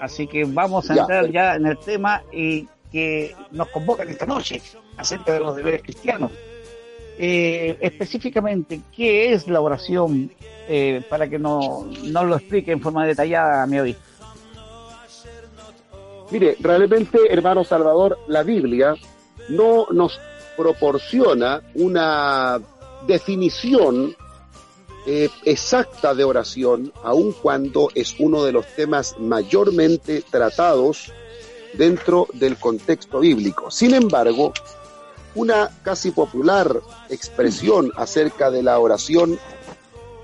Así que vamos a entrar ya en el tema y que nos convocan esta noche acerca de los deberes cristianos. Eh, específicamente, ¿qué es la oración? Eh, para que nos no lo explique en forma detallada, mi hoy. Mire, realmente, hermano Salvador, la Biblia no nos proporciona una definición eh, exacta de oración, aun cuando es uno de los temas mayormente tratados dentro del contexto bíblico. Sin embargo, una casi popular expresión acerca de la oración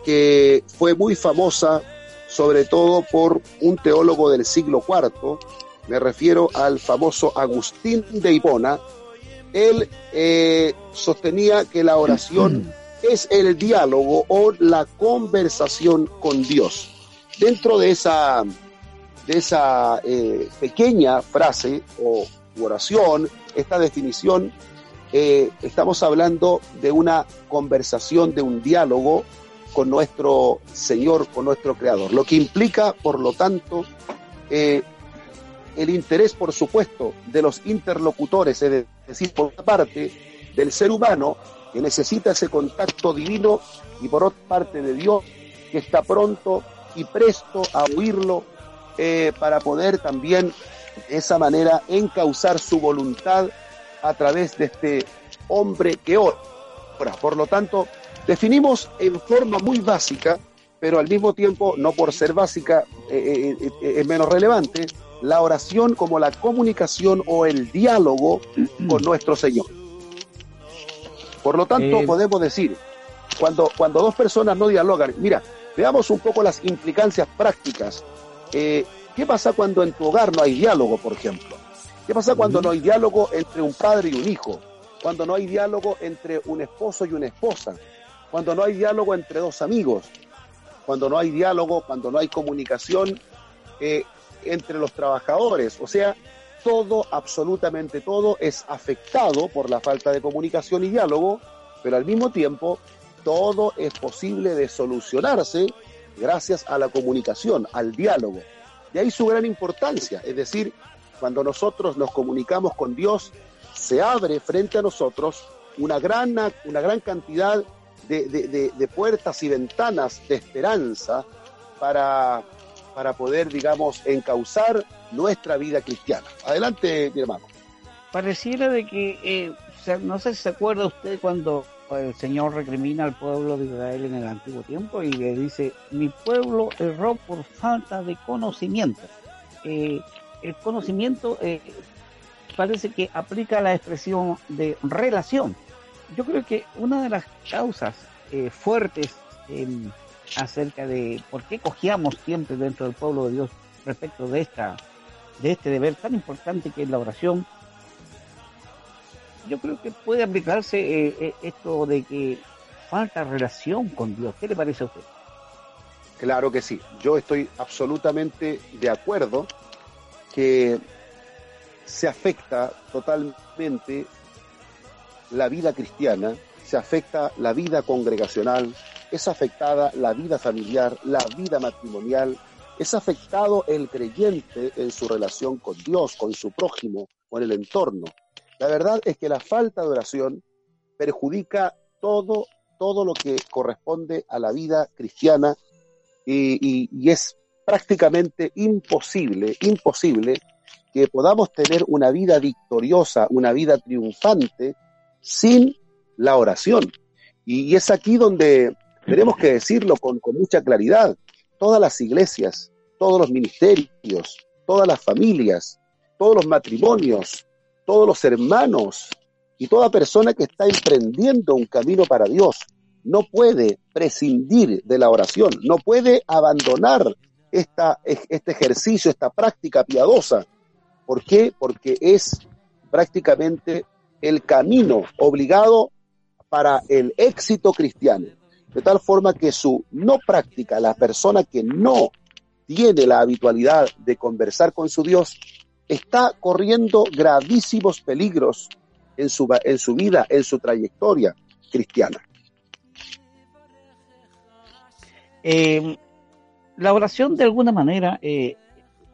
que fue muy famosa sobre todo por un teólogo del siglo IV, me refiero al famoso Agustín de Hipona, él eh, sostenía que la oración es el diálogo o la conversación con Dios. Dentro de esa, de esa eh, pequeña frase o oración, esta definición, eh, estamos hablando de una conversación, de un diálogo con nuestro Señor, con nuestro Creador, lo que implica, por lo tanto, eh, el interés, por supuesto, de los interlocutores, es decir, por una parte, del ser humano que necesita ese contacto divino y por otra parte de Dios que está pronto y presto a oírlo eh, para poder también de esa manera encauzar su voluntad a través de este hombre que ora. Por lo tanto, definimos en forma muy básica, pero al mismo tiempo, no por ser básica, eh, eh, es menos relevante, la oración como la comunicación o el diálogo con nuestro Señor. Por lo tanto, eh, podemos decir, cuando, cuando dos personas no dialogan, mira, veamos un poco las implicancias prácticas. Eh, ¿Qué pasa cuando en tu hogar no hay diálogo, por ejemplo? ¿Qué pasa cuando no hay diálogo entre un padre y un hijo? Cuando no hay diálogo entre un esposo y una esposa? Cuando no hay diálogo entre dos amigos? Cuando no hay diálogo, cuando no hay comunicación eh, entre los trabajadores? O sea, todo, absolutamente todo, es afectado por la falta de comunicación y diálogo, pero al mismo tiempo todo es posible de solucionarse gracias a la comunicación, al diálogo. De ahí su gran importancia, es decir, cuando nosotros nos comunicamos con Dios, se abre frente a nosotros una gran, una gran cantidad de, de puertas y ventanas de esperanza para, para poder, digamos, encauzar nuestra vida cristiana. Adelante, mi hermano. Pareciera de que, eh, no sé si se acuerda usted cuando el Señor recrimina al pueblo de Israel en el antiguo tiempo y le dice, mi pueblo erró por falta de conocimiento. Eh, el conocimiento eh, parece que aplica la expresión de relación. Yo creo que una de las causas fuertes acerca de por qué cogíamos siempre dentro del pueblo de Dios respecto de esta de este deber tan importante que es la oración, yo creo que puede aplicarse eh, eh, esto de que falta relación con Dios. ¿Qué le parece a usted? Claro que sí, yo estoy absolutamente de acuerdo que se afecta totalmente la vida cristiana, se afecta la vida congregacional, es afectada la vida familiar, la vida matrimonial, es afectado el creyente en su relación con Dios, con su prójimo, con el entorno. La verdad es que la falta de oración perjudica todo, todo lo que corresponde a la vida cristiana y, y es prácticamente imposible, imposible que podamos tener una vida victoriosa, una vida triunfante sin la oración. Y, es aquí donde tenemos que decirlo con, mucha claridad todas las iglesias, todos los ministerios, todas las familias, todos los matrimonios, todos los hermanos y toda persona que está emprendiendo un camino para Dios no puede prescindir de la oración, no puede abandonar esta, este ejercicio, esta práctica piadosa. ¿Por qué? Porque es prácticamente el camino obligado para el éxito cristiano de tal forma que su no práctica, la persona que no tiene la habitualidad de conversar con su Dios, está corriendo gravísimos peligros en su, en su vida, en su trayectoria cristiana. Em, la oración de alguna manera eh,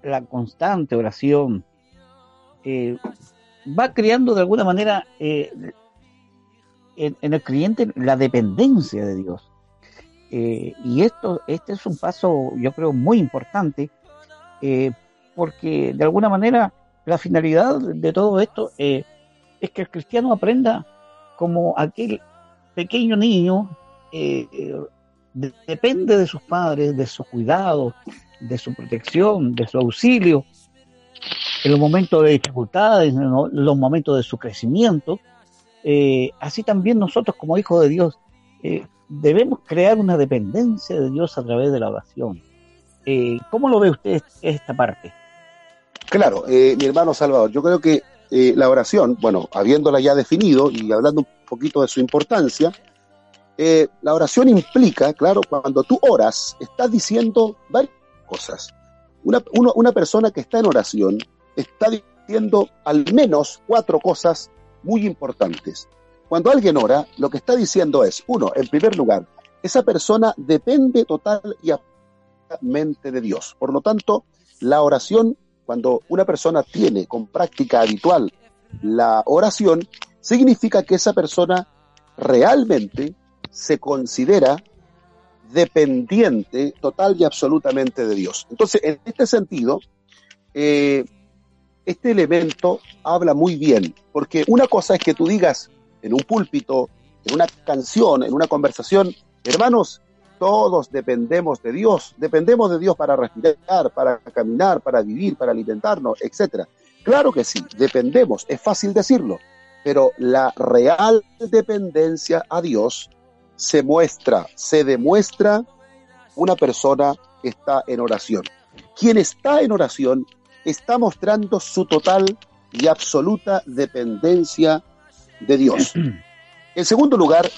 la constante oración eh, va creando de alguna manera eh, en, el creyente la dependencia de Dios. Eh, y esto, este es un paso, yo creo, muy importante, porque de alguna manera la finalidad de todo esto es que el cristiano aprenda como aquel pequeño niño depende de sus padres, de su cuidado, de su protección, de su auxilio, en los momentos de dificultades, en los momentos de su crecimiento. Eh, así también nosotros como hijos de Dios eh, debemos crear una dependencia de Dios a través de la oración. Eh, ¿Cómo lo ve usted esta parte? Claro, mi hermano Salvador, yo creo que la oración, bueno, habiéndola ya definido y hablando un poquito de su importancia, la oración implica, claro, cuando tú oras, estás diciendo varias cosas. Una, una persona que está en oración está diciendo al menos cuatro cosas muy importantes. Cuando alguien ora, lo que está diciendo es, uno, en primer lugar, esa persona depende total y absolutamente de Dios. Por lo tanto, la oración, cuando una persona tiene con práctica habitual la oración, significa que esa persona realmente se considera dependiente total y absolutamente de Dios. Entonces, en este sentido, eh, este elemento habla muy bien, porque una cosa es que tú digas en un púlpito, en una canción, en una conversación, hermanos, todos dependemos de Dios, dependemos de Dios para respirar, para caminar, para vivir, para alimentarnos, etc. Claro que sí, dependemos, es fácil decirlo, pero la real dependencia a Dios se muestra, se demuestra una persona que está en oración. Quien está en oración está mostrando su total y absoluta dependencia de Dios. En segundo lugar,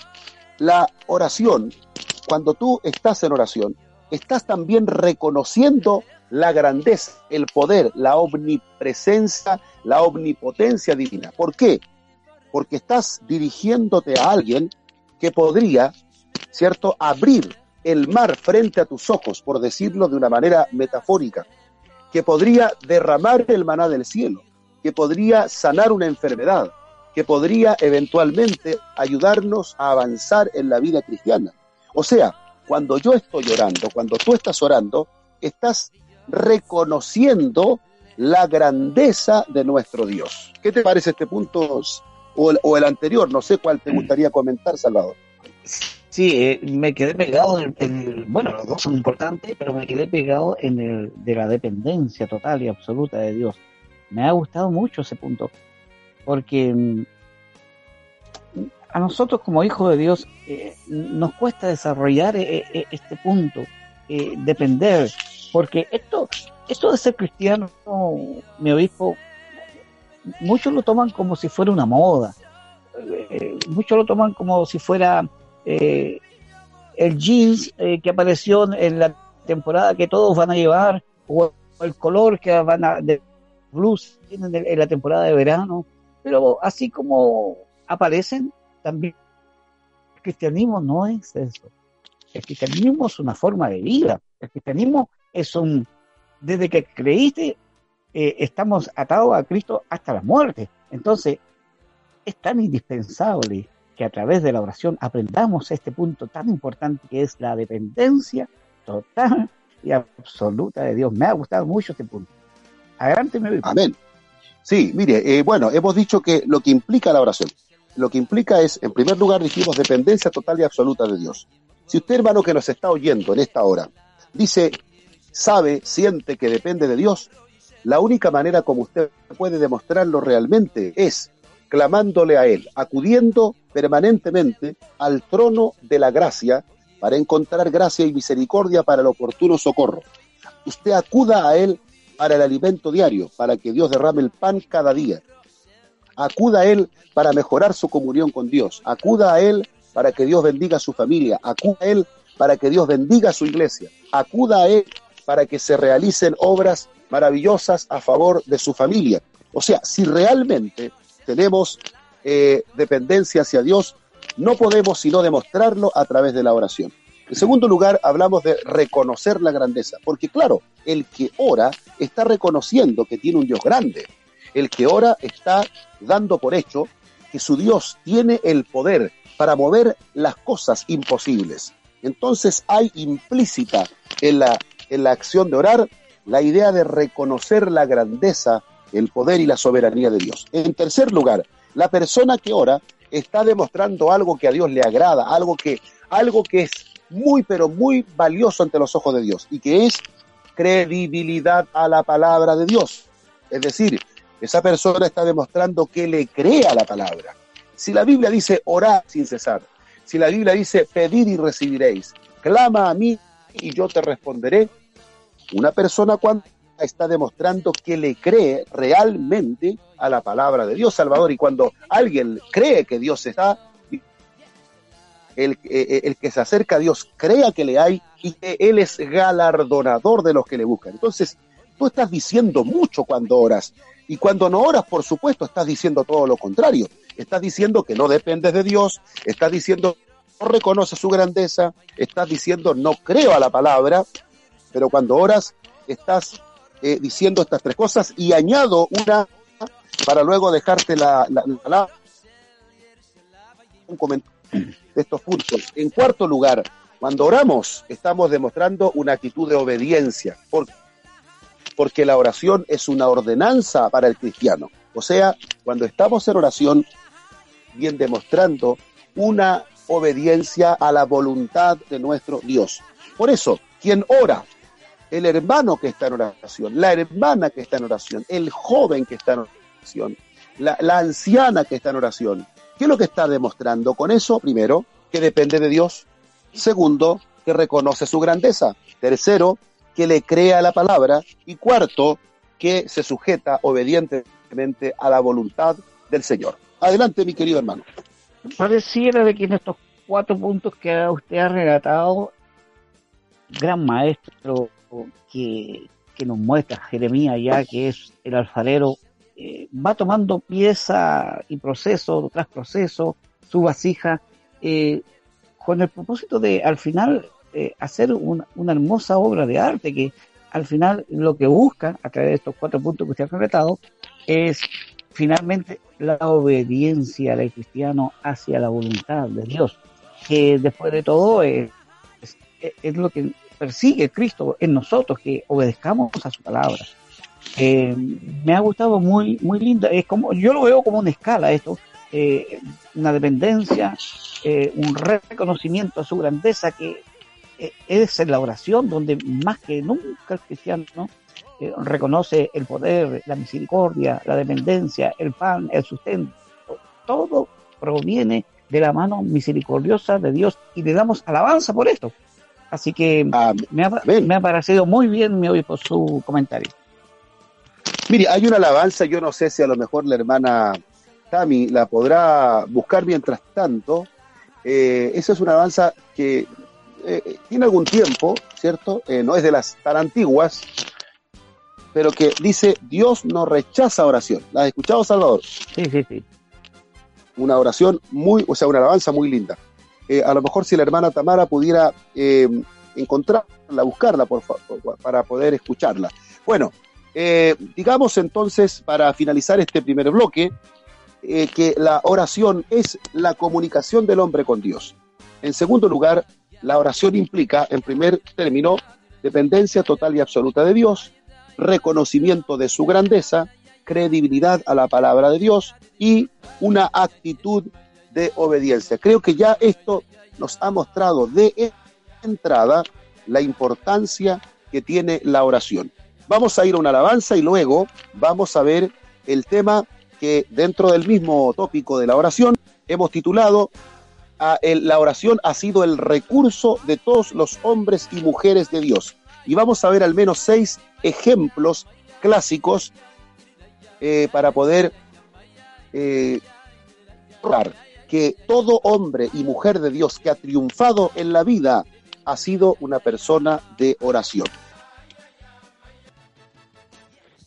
la oración, cuando tú estás en oración, estás también reconociendo la grandeza, el poder, la omnipresencia, la omnipotencia divina. ¿Por qué? Porque estás dirigiéndote a alguien que podría, ¿cierto?, abrir el mar frente a tus ojos, por decirlo de una manera metafórica, que podría derramar el maná del cielo, que podría sanar una enfermedad, que podría eventualmente ayudarnos a avanzar en la vida cristiana. O sea, cuando yo estoy orando, cuando tú estás orando, estás reconociendo la grandeza de nuestro Dios. ¿Qué te parece este punto o el, anterior? No sé cuál te gustaría comentar, Salvador. Sí, eh, me quedé pegado en, bueno, los dos son importantes, pero me quedé pegado en el de la dependencia total y absoluta de Dios. Me ha gustado mucho ese punto, porque mm, a nosotros como hijos de Dios eh, nos cuesta desarrollar eh, este punto, depender, porque esto, esto de ser cristiano, mi obispo, muchos lo toman como si fuera una moda, muchos lo toman como si fuera eh, el jeans eh, que apareció en la temporada que todos van a llevar, o el color que van a, de blues en, la temporada de verano, pero así como aparecen, también el cristianismo no es eso. El cristianismo es una forma de vida. El cristianismo es un, desde que creíste, eh, estamos atados a Cristo hasta la muerte. Entonces, es tan indispensable que a través de la oración aprendamos este punto tan importante que es la dependencia total y absoluta de Dios. Me ha gustado mucho este punto. Adelante, Amén. Sí, mire, eh, bueno, hemos dicho que lo que implica la oración, lo que implica es, en primer lugar, dijimos dependencia total y absoluta de Dios. Si usted, hermano, que nos está oyendo en esta hora, dice, sabe, siente que depende de Dios, la única manera como usted puede demostrarlo realmente es clamándole a Él, acudiendo permanentemente al trono de la gracia para encontrar gracia y misericordia para el oportuno socorro. Usted acuda a Él para el alimento diario, para que Dios derrame el pan cada día. Acuda a Él para mejorar su comunión con Dios. Acuda a Él para que Dios bendiga a su familia. Acuda a Él para que Dios bendiga a su iglesia. Acuda a Él para que se realicen obras maravillosas a favor de su familia. O sea, si realmente tenemos eh, dependencia hacia Dios, no podemos sino demostrarlo a través de la oración. En segundo lugar, hablamos de reconocer la grandeza, porque claro, el que ora está reconociendo que tiene un Dios grande. El que ora está dando por hecho que su Dios tiene el poder para mover las cosas imposibles. Entonces hay implícita en la, en la acción de orar la idea de reconocer la grandeza, el poder y la soberanía de Dios. En tercer lugar, la persona que ora está demostrando algo que a Dios le agrada, algo que, algo que es muy, pero muy valioso ante los ojos de Dios y que es credibilidad a la palabra de Dios. Es decir, esa persona está demostrando que le cree a la palabra. Si la Biblia dice orar sin cesar, si la Biblia dice pedir y recibiréis, clama a mí y yo te responderé, una persona cuando está demostrando que le cree realmente a la palabra de Dios, Salvador, y cuando alguien cree que Dios está, el, eh, eh, el, que se acerca a Dios crea que le hay y que Él es galardonador de los que le buscan. Entonces, tú estás diciendo mucho cuando oras. Y cuando no oras, por supuesto, estás diciendo todo lo contrario. Estás diciendo que no dependes de Dios, estás diciendo no reconoces su grandeza, estás diciendo no creo a la palabra, pero cuando oras estás eh, diciendo estas tres cosas y añado una para luego dejarte la, la, un comentario de estos puntos. En cuarto lugar, cuando oramos estamos demostrando una actitud de obediencia, porque, porque la oración es una ordenanza para el cristiano. O sea, cuando estamos en oración, bien demostrando una obediencia a la voluntad de nuestro Dios. Por eso, quien ora el hermano que está en oración, la hermana que está en oración, el joven que está en oración, la, anciana que está en oración. ¿Qué es lo que está demostrando con eso? Primero, que depende de Dios. Segundo, que reconoce su grandeza. Tercero, que le crea la palabra. Y cuarto, que se sujeta obedientemente a la voluntad del Señor. Adelante, mi querido hermano. Pareciera de que en estos cuatro puntos que usted ha relatado, gran maestro que, que nos muestra Jeremías ya, que es el alfarero, eh, va tomando pieza y proceso tras proceso, su vasija, eh, con el propósito de al final eh, hacer una, hermosa obra de arte que al final lo que busca a través de estos cuatro puntos que usted ha concretado es finalmente la obediencia del cristiano hacia la voluntad de Dios, que después de todo es, es, es lo que persigue Cristo en nosotros, que obedezcamos a su palabra. Eh, me ha gustado muy, muy linda, es como, yo lo veo como una escala esto, eh, una dependencia, eh, un reconocimiento a su grandeza que es en la oración donde más que nunca el cristiano reconoce el poder, la misericordia, la dependencia, el pan, el sustento, todo proviene de la mano misericordiosa de Dios y le damos alabanza por esto. Así que me ha, me ha, parecido muy bien, me oye por su comentario. Mire, hay una alabanza, yo no sé si a lo mejor la hermana Tami la podrá buscar mientras tanto. Eh, esa es una alabanza que eh, tiene algún tiempo, ¿cierto? Eh, no es de las tan antiguas, pero que dice, Dios no rechaza oración. ¿La has escuchado, Salvador? Sí, sí, sí. Una oración muy, o sea, una alabanza muy linda. Eh, a lo mejor si la hermana Tamara pudiera eh, encontrarla, buscarla por, para poder escucharla. Bueno, eh, digamos entonces, para finalizar este primer bloque, que la oración es la comunicación del hombre con Dios. En segundo lugar, la oración implica, en primer término, dependencia total y absoluta de Dios, reconocimiento de su grandeza, credibilidad a la palabra de Dios y una actitud de obediencia. Creo que ya esto nos ha mostrado de entrada la importancia que tiene la oración. Vamos a ir a una alabanza y luego vamos a ver el tema que dentro del mismo tópico de la oración hemos titulado La oración ha sido el recurso de todos los hombres y mujeres de Dios. Y vamos a ver al menos seis ejemplos clásicos eh, para poder eh, que todo hombre y mujer de Dios que ha triunfado en la vida ha sido una persona de oración.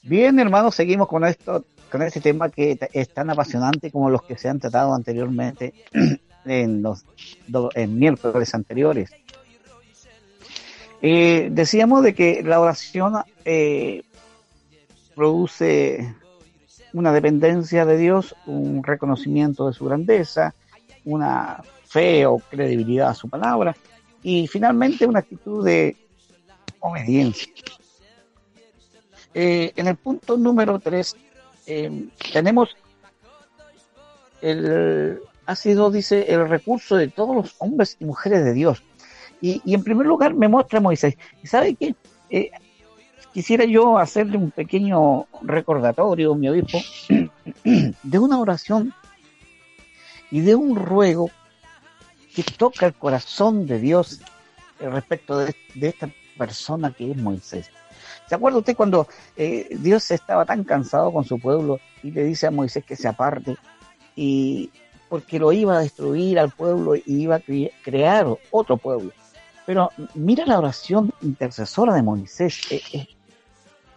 Bien, hermanos, seguimos con esto, con este tema que es tan apasionante como los que se han tratado anteriormente en los en miércoles anteriores. Eh, decíamos de que la oración eh, produce una dependencia de Dios, un reconocimiento de su grandeza, una fe o credibilidad a su palabra y finalmente una actitud de obediencia. Eh, en el punto número 3 eh, tenemos el, ha sido, dice, el recurso de todos los hombres y mujeres de Dios. Y, en primer lugar me muestra Moisés. ¿Y sabe qué? Eh, quisiera yo hacerle un pequeño recordatorio, mi obispo, de una oración y de un ruego que toca el corazón de Dios respecto de, esta persona que es Moisés. ¿Se acuerda usted cuando eh, Dios estaba tan cansado con su pueblo y le dice a Moisés que se aparte y porque lo iba a destruir al pueblo y iba a crear otro pueblo? Pero mira la oración intercesora de Moisés. Eh, eh,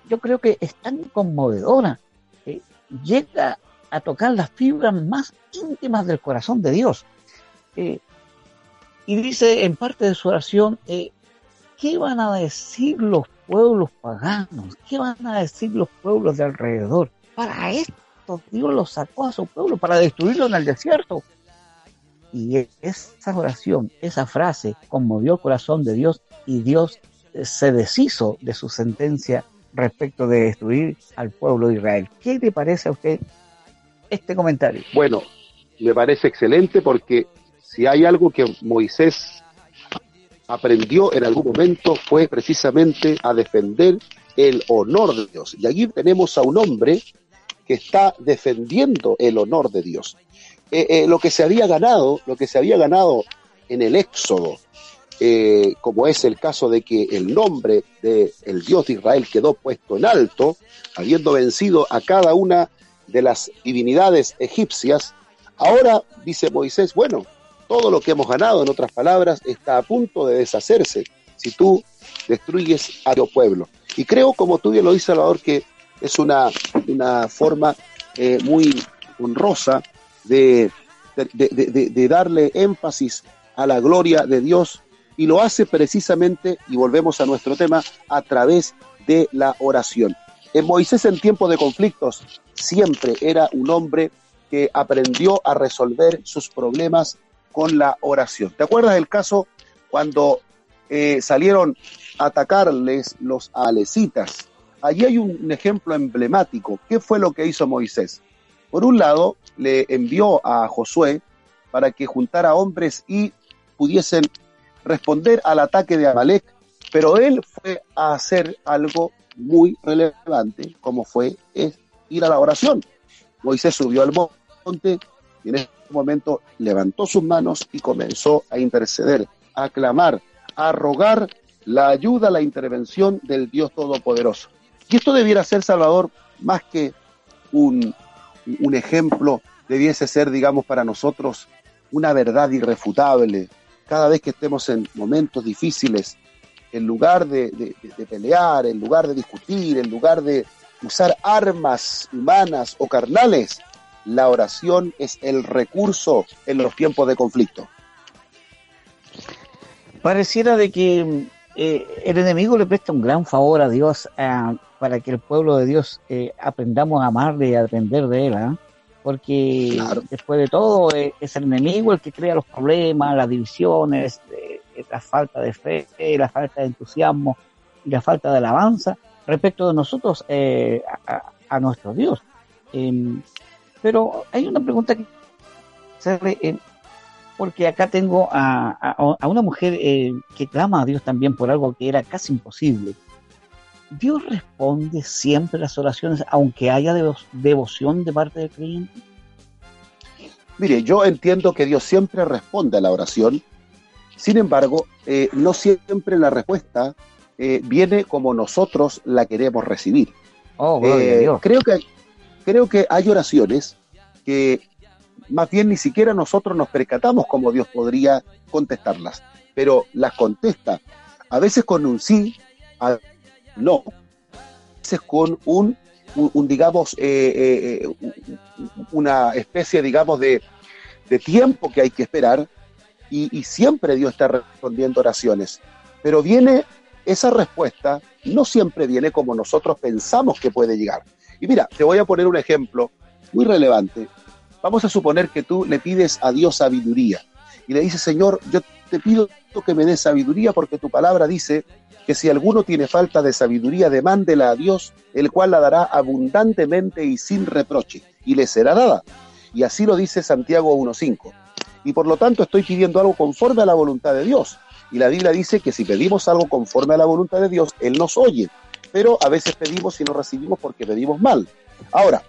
yo creo que es tan conmovedora. llega a tocar las fibras más íntimas del corazón de Dios. y dice en parte de su oración, ¿qué van a decir los pueblos paganos? ¿Qué van a decir los pueblos de alrededor? Para esto Dios los sacó a su pueblo, para destruirlo en el desierto. Y esa oración, esa frase conmovió el corazón de Dios y Dios eh, se deshizo de su sentencia respecto de destruir al pueblo de Israel. ¿Qué le parece a usted este comentario? Bueno, me parece excelente porque si hay algo que Moisés aprendió en algún momento fue precisamente a defender el honor de Dios. Y aquí tenemos a un hombre que está defendiendo el honor de Dios. Eh, eh, lo que se había ganado, lo que se había ganado en el Éxodo, eh, como es el caso de que el nombre del el Dios de Israel quedó puesto en alto, habiendo vencido a cada una de las divinidades egipcias, ahora dice Moisés, bueno, todo lo que hemos ganado, en otras palabras, está a punto de deshacerse si tú destruyes a tu pueblo. Y creo, como tú bien lo dices, Salvador, que es una, una forma eh, muy honrosa de, de, darle énfasis a la gloria de Dios y lo hace precisamente, y volvemos a nuestro tema, a través de la oración. En Moisés en tiempos de conflictos siempre era un hombre que aprendió a resolver sus problemas con la oración. ¿Te acuerdas del caso cuando eh, salieron a atacarles los alecitas? Allí hay un, ejemplo emblemático. ¿Qué fue lo que hizo Moisés? Por un lado, le envió a Josué para que juntara hombres y pudiesen responder al ataque de Amalek, pero él fue a hacer algo muy relevante, como fue ir a la oración. Moisés subió al monte y en momento levantó sus manos y comenzó a interceder, a clamar, a rogar la ayuda, la intervención del Dios Todopoderoso. Y esto debiera ser, Salvador, más que un ejemplo, debiese ser, digamos, para nosotros una verdad irrefutable. Cada vez que estemos en momentos difíciles, en lugar de, pelear, en lugar de discutir, en lugar de usar armas humanas o carnales, la oración es el recurso en los tiempos de conflicto. Pareciera de que eh, el enemigo le presta un gran favor a Dios eh, para que el pueblo de Dios eh, aprendamos a amarle y a depender de él, porque después de todo es el enemigo el que crea los problemas, las divisiones, la falta de fe, la falta de entusiasmo y la falta de alabanza respecto de nosotros a, a, nuestro Dios. Em, pero hay una pregunta que eh, porque acá tengo a, una mujer eh, que clama a Dios también por algo que era casi imposible. ¿Dios responde siempre las oraciones aunque haya devoción de parte del creyente? Mire, yo entiendo que Dios siempre responde a la oración, sin embargo, eh, no siempre la respuesta viene como nosotros la queremos recibir. Oh, creo que creo que hay oraciones que más bien ni siquiera nosotros nos percatamos cómo Dios podría contestarlas, pero las contesta a veces con un sí, a no, veces con un, digamos, eh, eh, una especie, digamos, de, tiempo que hay que esperar y, y, siempre Dios está respondiendo oraciones. Pero viene esa respuesta no siempre viene como nosotros pensamos que puede llegar. Y mira, te voy a poner un ejemplo muy relevante. Vamos a suponer que tú le pides a Dios sabiduría y le dices, Señor, yo te pido que me des sabiduría porque tu palabra dice que si alguno tiene falta de sabiduría, demándela a Dios, el cual la dará abundantemente y sin reproche, y le será dada. Y así lo dice Santiago 1.5. Y por lo tanto estoy pidiendo algo conforme a la voluntad de Dios. Y la Biblia dice que si pedimos algo conforme a la voluntad de Dios, Él nos oye. Pero a veces pedimos y no recibimos porque pedimos mal. Ahora,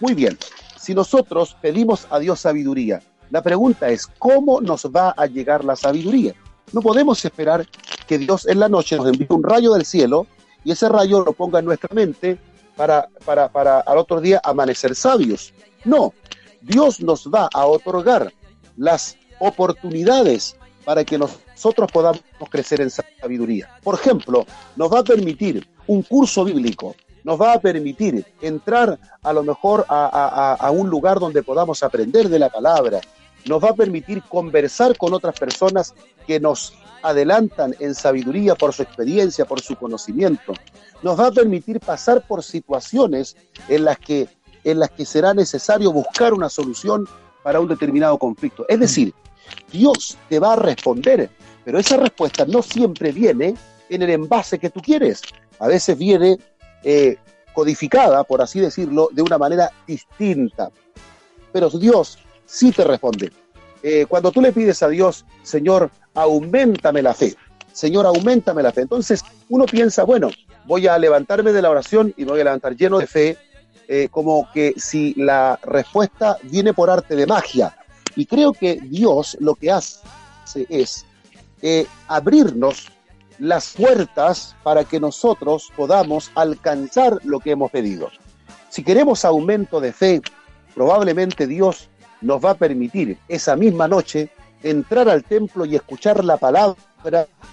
muy bien, si nosotros pedimos a Dios sabiduría, la pregunta es, ¿cómo nos va a llegar la sabiduría? No podemos esperar que Dios en la noche nos envíe un rayo del cielo y ese rayo lo ponga en nuestra mente para, para, para al otro día amanecer sabios. No, Dios nos va a otorgar las oportunidades para que nosotros podamos crecer en sabiduría. Por ejemplo, nos va a permitir un curso bíblico, nos va a permitir entrar a lo mejor a, un lugar donde podamos aprender de la palabra, nos va a permitir conversar con otras personas que nos adelantan en sabiduría por su experiencia, por su conocimiento. Nos va a permitir pasar por situaciones en las que, en las que será necesario buscar una solución para un determinado conflicto. Es decir, Dios te va a responder, pero esa respuesta no siempre viene en el envase que tú quieres. A veces viene eh, codificada, por así decirlo, de una manera distinta. Pero Dios sí te responde. Eh, cuando tú le pides a Dios, Señor, aumentame la fe, Señor, aumentame la fe. Entonces uno piensa, bueno, voy a levantarme de la oración y me voy a levantar lleno de fe, eh, como que si la respuesta viene por arte de magia. Y creo que Dios lo que hace es abrirnos las puertas para que nosotros podamos alcanzar lo que hemos pedido. Si queremos aumento de fe, probablemente Dios nos va a permitir esa misma noche entrar al templo y escuchar la palabra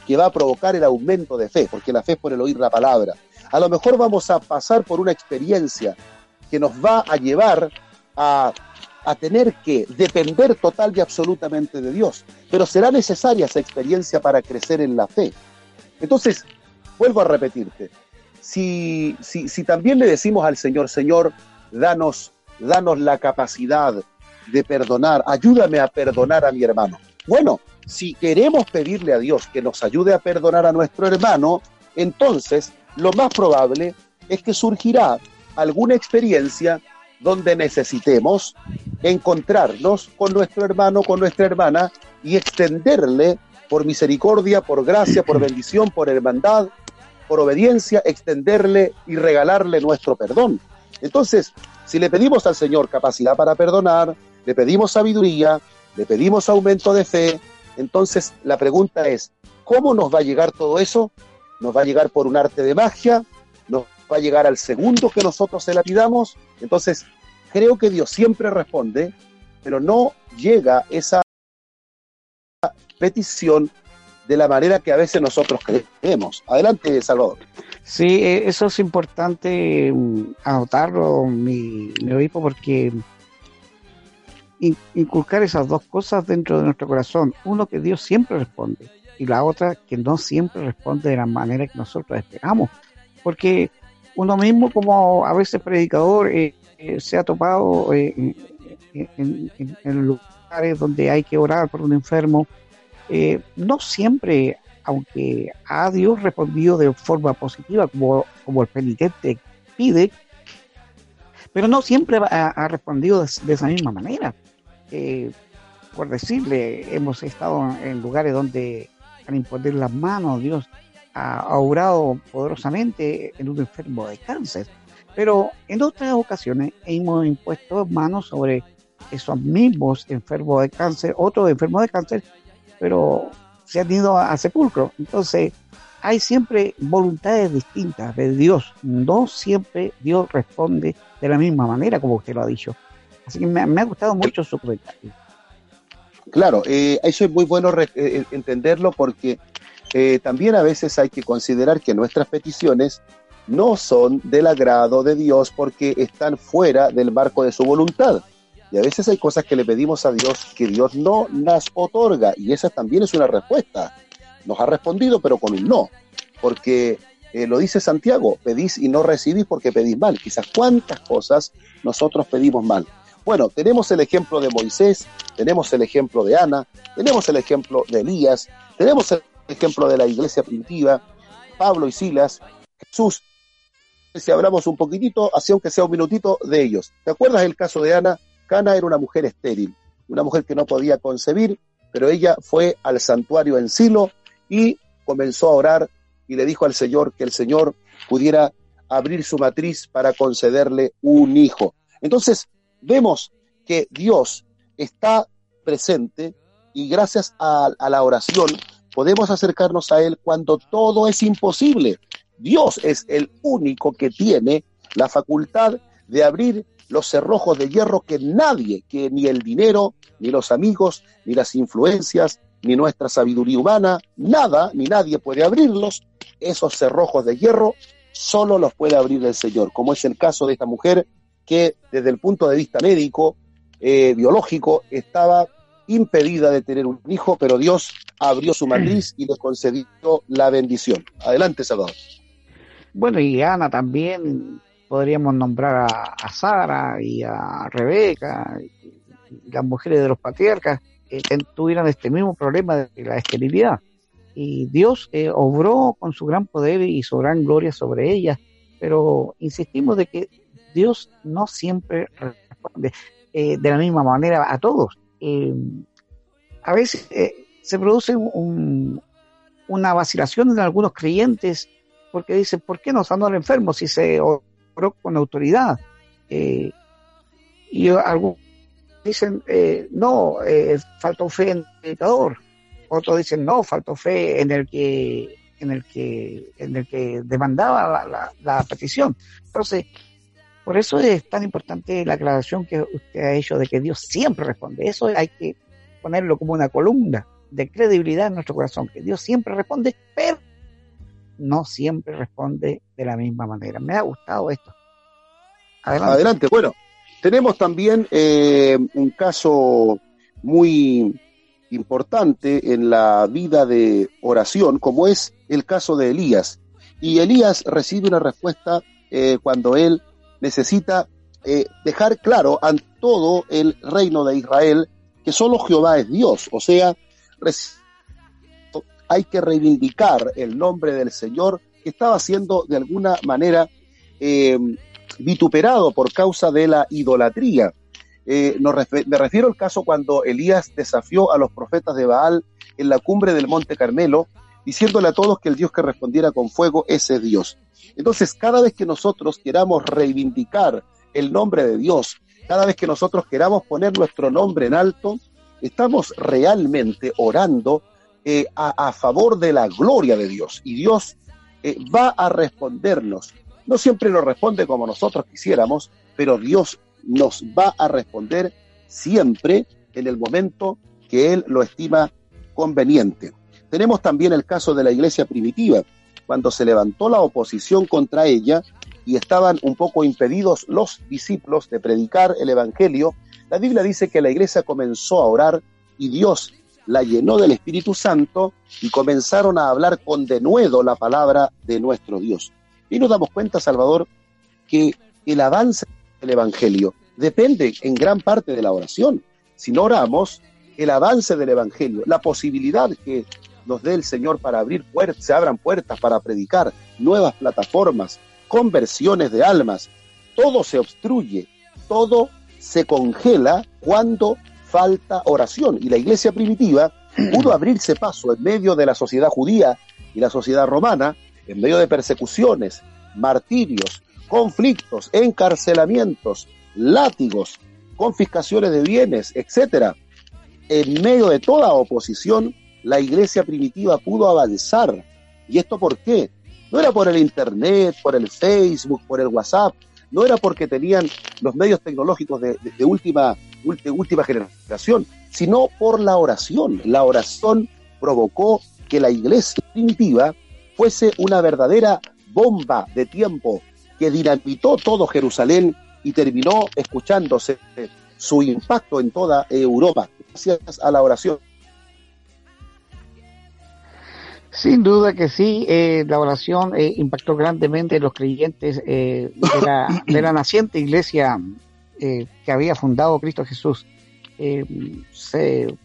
que va a provocar el aumento de fe, porque la fe es por el oír la palabra. A lo mejor vamos a pasar por una experiencia que nos va a llevar a, a tener que depender total y absolutamente de Dios, pero será necesaria esa experiencia para crecer en la fe. Entonces, vuelvo a repetirte, si, si, si también le decimos al Señor, Señor, danos, danos la capacidad de perdonar, ayúdame a perdonar a mi hermano. Bueno, si queremos pedirle a Dios que nos ayude a perdonar a nuestro hermano, entonces lo más probable es que surgirá alguna experiencia donde necesitemos encontrarnos con nuestro hermano, con nuestra hermana y extenderle por misericordia, por gracia, por bendición, por hermandad, por obediencia, extenderle y regalarle nuestro perdón. Entonces, si le pedimos al Señor capacidad para perdonar, le pedimos sabiduría, le pedimos aumento de fe, entonces la pregunta es, ¿cómo nos va a llegar todo eso? ¿Nos va a llegar por un arte de magia? ¿Nos va a llegar al segundo que nosotros se la pidamos? Entonces, creo que Dios siempre responde, pero no llega esa petición de la manera que a veces nosotros creemos. Adelante, Salvador. Sí, eh, eso es importante mm, anotarlo, mi, obispo, porque inculcar esas dos cosas dentro de nuestro corazón. Uno, que Dios siempre responde, y la otra, que no siempre responde de la manera que nosotros esperamos. Porque uno mismo, como a veces predicador, eh, eh, se ha topado en, en lugares donde hay que orar por un enfermo, eh, no siempre, aunque ha Dios respondido de forma positiva, como el penitente pide, pero no siempre ha, respondido de, esa misma manera. Por decirle, hemos estado en lugares donde al imponer las manos, Dios ha, obrado poderosamente en un enfermo de cáncer. Pero en otras ocasiones hemos impuesto manos sobre esos mismos enfermos de cáncer, otros enfermos de cáncer, pero se han ido a, sepulcro. Entonces, hay siempre voluntades distintas de Dios. No siempre Dios responde de la misma manera como usted lo ha dicho. Me, ha gustado mucho su comentario. Claro, eh, eso es muy bueno eh, eh, entenderlo porque también a veces hay que considerar que nuestras peticiones no son del agrado de Dios porque están fuera del marco de su voluntad. Y a veces hay cosas que le pedimos a Dios que Dios no nos otorga y esa también es una respuesta. Nos ha respondido, pero con un no. porque lo dice Santiago, pedís y no recibís porque pedís mal. Quizás cuántas cosas nosotros pedimos mal. Bueno, tenemos el ejemplo de Moisés, tenemos el ejemplo de Ana, tenemos el ejemplo de Elías, tenemos el ejemplo de la iglesia primitiva, Pablo y Silas, Jesús. Si hablamos un poquitito, así aunque sea un minutito de ellos. ¿Te acuerdas el caso de Ana? Ana era una mujer estéril, una mujer que no podía concebir, pero ella fue al santuario en Silo y comenzó a orar y le dijo al Señor que el Señor pudiera abrir su matriz para concederle un hijo. Entonces, vemos que Dios está presente y gracias a, la oración podemos acercarnos a Él cuando todo es imposible. Dios es el único que tiene la facultad de abrir los cerrojos de hierro que nadie, que ni el dinero, ni los amigos, ni las influencias, ni nuestra sabiduría humana, nada, ni nadie puede abrirlos. Esos cerrojos de hierro solo los puede abrir el Señor, como es el caso de esta mujer que desde el punto de vista médico, eh, biológico, estaba impedida de tener un hijo, pero Dios abrió su matriz y le concedió la bendición. Adelante, Salvador. Bueno, y Ana también, podríamos nombrar a, Sara y a Rebeca, las mujeres de los patriarcas, que tuvieron este mismo problema de la esterilidad. Y Dios eh, obró con su gran poder y su gran gloria sobre ellas, pero insistimos de que Dios no siempre responde eh, de la misma manera a todos. Eh, a veces eh, se produce una vacilación en algunos creyentes porque dicen, ¿por qué no sanó al enfermo si se oró con autoridad? y algunos dicen, no, faltó fe en el predicador. Otros dicen, no, faltó fe en el que en el que en el que demandaba la, la petición. Entonces, por eso es tan importante la aclaración que usted ha hecho de que Dios siempre responde. Eso hay que ponerlo como una columna de credibilidad en nuestro corazón, que Dios siempre responde, pero no siempre responde de la misma manera. Me ha gustado esto. Adelante. Bueno, tenemos también eh, un caso muy importante en la vida de oración, como es el caso de Elías. Y Elías recibe una respuesta eh, cuando él necesita eh, dejar claro a todo el reino de Israel que solo Jehová es Dios, o sea, hay que reivindicar el nombre del Señor que estaba siendo de alguna manera eh, vituperado por causa de la idolatría. Eh, me refiero al caso cuando Elías desafió a los profetas de Baal en la cumbre del Monte Carmelo, diciéndole a todos que el Dios que respondiera con fuego, ese es Dios. Entonces, cada vez que nosotros queramos reivindicar el nombre de Dios, cada vez que nosotros queramos poner nuestro nombre en alto, estamos realmente orando eh, a, favor de la gloria de Dios. Y Dios eh, va a respondernos. No siempre nos responde como nosotros quisiéramos, pero Dios nos va a responder siempre en el momento que Él lo estima conveniente. Tenemos también el caso de la iglesia primitiva cuando se levantó la oposición contra ella y estaban un poco impedidos los discípulos de predicar el Evangelio, la Biblia dice que la iglesia comenzó a orar y Dios la llenó del Espíritu Santo y comenzaron a hablar con denuedo la palabra de nuestro Dios. Y nos damos cuenta, Salvador, que el avance del Evangelio depende en gran parte de la oración. Si no oramos, el avance del Evangelio, la posibilidad que nos dé el Señor para abrir puertas, se abran puertas para predicar, nuevas plataformas, conversiones de almas. Todo se obstruye, todo se congela cuando falta oración. Y la iglesia primitiva pudo abrirse paso en medio de la sociedad judía y la sociedad romana, en medio de persecuciones, martirios, conflictos, encarcelamientos, látigos, confiscaciones de bienes, etcétera. En medio de toda oposición, la iglesia primitiva pudo avanzar. ¿Y esto por qué? No era por el Internet, por el Facebook, por el WhatsApp, no era porque tenían los medios tecnológicos de, última, última generación, sino por la oración. La oración provocó que la iglesia primitiva fuese una verdadera bomba de tiempo que dinamitó todo Jerusalén y terminó escuchándose su impacto en toda Europa, gracias a la oración. Sin duda que sí, eh, la oración eh, impactó grandemente en los creyentes eh, de, la, de, la, naciente iglesia que había fundado Cristo Jesús. se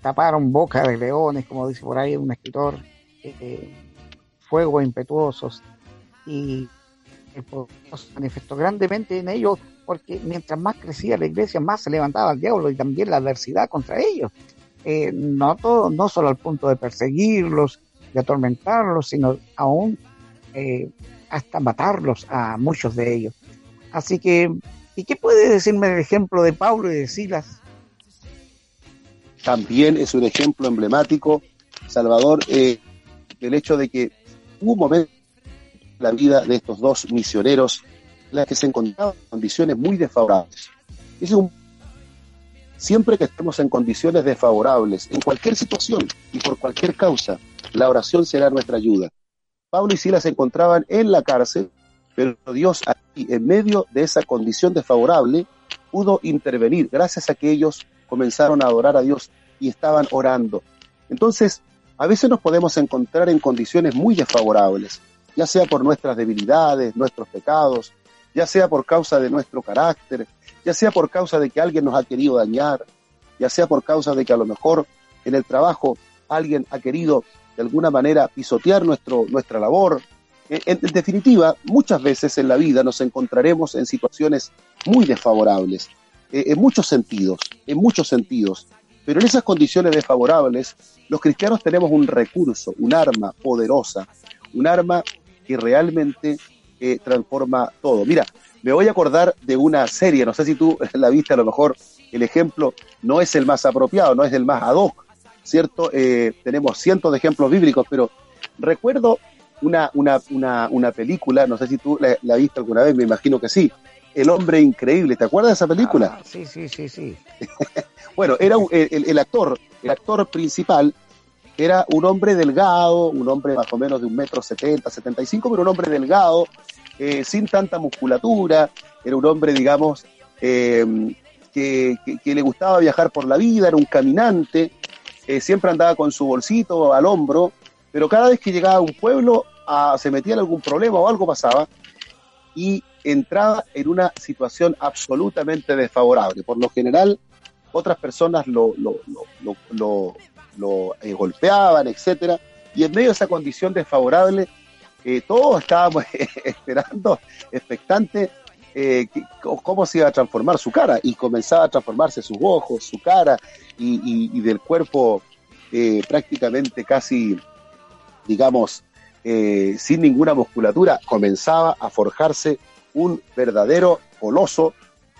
taparon boca de leones, como dice por ahí un escritor, fuego impetuosos, y el poder se manifestó grandemente en ellos, porque mientras más crecía la iglesia, más se levantaba el diablo y también la adversidad contra ellos. no, todo, no solo al punto de perseguirlos, atormentarlos, sino aún eh, hasta matarlos a muchos de ellos. Así que, ¿y qué puede decirme el ejemplo de Pablo y de Silas? También es un ejemplo emblemático, Salvador, eh, del hecho de que hubo un momento en la vida de estos dos misioneros en la que se encontraban en condiciones muy desfavorables. Es un Siempre que estemos en condiciones desfavorables, en cualquier situación y por cualquier causa, la oración será nuestra ayuda. Pablo y Silas se encontraban en la cárcel, pero Dios aquí, en medio de esa condición desfavorable, pudo intervenir gracias a que ellos comenzaron a adorar a Dios y estaban orando. Entonces, a veces nos podemos encontrar en condiciones muy desfavorables, ya sea por nuestras debilidades, nuestros pecados, ya sea por causa de nuestro carácter, ya sea por causa de que alguien nos ha querido dañar, ya sea por causa de que a lo mejor en el trabajo alguien ha querido de alguna manera pisotear nuestro, nuestra labor. En, definitiva, muchas veces en la vida nos encontraremos en situaciones muy desfavorables, eh, en muchos sentidos, en muchos sentidos. Pero en esas condiciones desfavorables, los cristianos tenemos un recurso, un arma poderosa, un arma que realmente eh, transforma todo. Mira, me voy a acordar de una serie, no sé si tú la viste, a lo mejor el ejemplo no es el más apropiado, no es el más ad hoc, ¿cierto? Eh, tenemos cientos de ejemplos bíblicos, pero recuerdo una, una, una, una película, no sé si tú la, la, viste alguna vez, me imagino que sí, El hombre increíble, ¿te acuerdas de esa película? Ah, sí, sí, sí, sí. bueno, era el, el, actor, el actor principal era un hombre delgado, un hombre más o menos de un metro setenta, setenta y cinco, pero un hombre delgado, eh, sin tanta musculatura, era un hombre, digamos, eh, que, le gustaba viajar por la vida, era un caminante, eh, siempre andaba con su bolsito al hombro, pero cada vez que llegaba a un pueblo se metía en algún problema o algo pasaba y entraba en una situación absolutamente desfavorable. Por lo general, otras personas lo, lo, lo, lo golpeaban, etcétera, y en medio de esa condición desfavorable, eh, todos estábamos esperando, expectantes, eh, cómo se iba a transformar su cara. Y comenzaba a transformarse sus ojos, su cara y, del cuerpo eh, prácticamente casi, digamos, sin ninguna musculatura, comenzaba a forjarse un verdadero coloso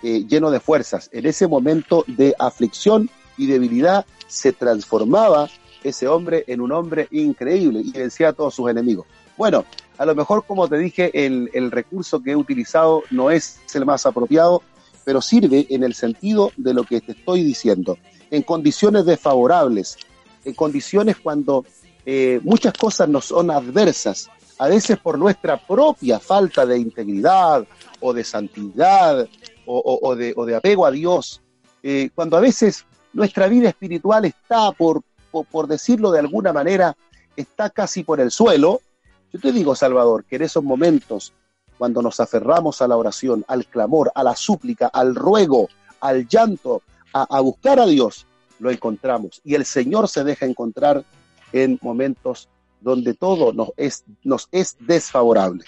lleno de fuerzas. En ese momento de aflicción y debilidad se transformaba ese hombre en un hombre increíble y vencía a todos sus enemigos. Bueno, a lo mejor, como te dije, el, recurso que he utilizado no es el más apropiado, pero sirve en el sentido de lo que te estoy diciendo. En condiciones desfavorables, en condiciones cuando eh, muchas cosas nos son adversas, a veces por nuestra propia falta de integridad o de santidad o, de, apego a Dios, eh, cuando a veces nuestra vida espiritual está, por, por decirlo de alguna manera, está casi por el suelo, yo te digo, Salvador, que en esos momentos, cuando nos aferramos a la oración, al clamor, a la súplica, al ruego, al llanto, a, buscar a Dios, lo encontramos. Y el Señor se deja encontrar en momentos donde todo nos es, desfavorable.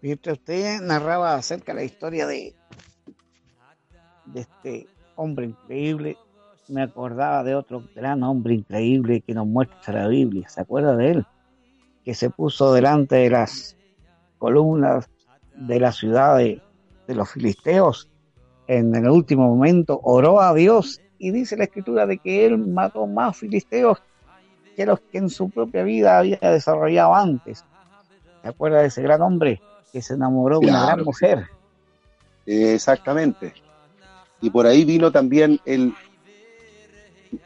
Mientras usted narraba acerca de la historia de este hombre increíble, me acordaba de otro gran hombre increíble que nos muestra la Biblia. ¿Se acuerda de él? Que se puso delante de las columnas de la ciudad de, los filisteos, en el último momento oró a Dios y dice la escritura de que él mató más filisteos que los que en su propia vida había desarrollado antes. ¿Se acuerda de ese gran hombre que se enamoró de una gran mujer? Exactamente. Y por ahí vino también el,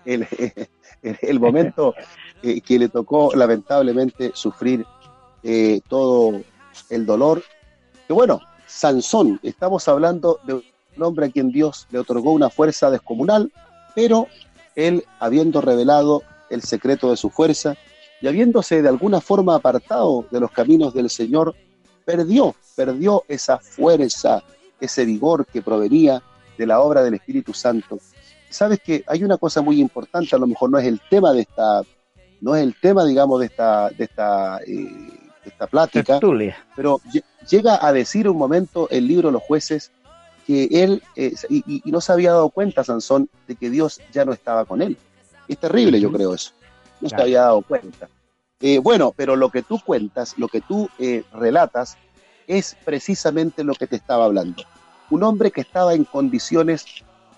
el, el momento que le tocó lamentablemente sufrir eh, todo el dolor. Que bueno, Sansón, estamos hablando de un hombre a quien Dios le otorgó una fuerza descomunal, pero él, habiendo revelado el secreto de su fuerza y habiéndose de alguna forma apartado de los caminos del Señor, perdió, perdió esa fuerza, ese vigor que provenía de la obra del Espíritu Santo. Sabes que hay una cosa muy importante, a lo mejor no es el tema de esta, no es el tema, digamos, de esta, de esta, eh, esta plática, pero llega a decir un momento el libro de los jueces que él, eh, y, no se había dado cuenta, Sansón, de que Dios ya no estaba con él. Es terrible, yo creo eso. No se había dado cuenta. Eh, bueno, pero lo que tú cuentas, lo que tú eh, relatas, es precisamente lo que te estaba hablando. Un hombre que estaba en condiciones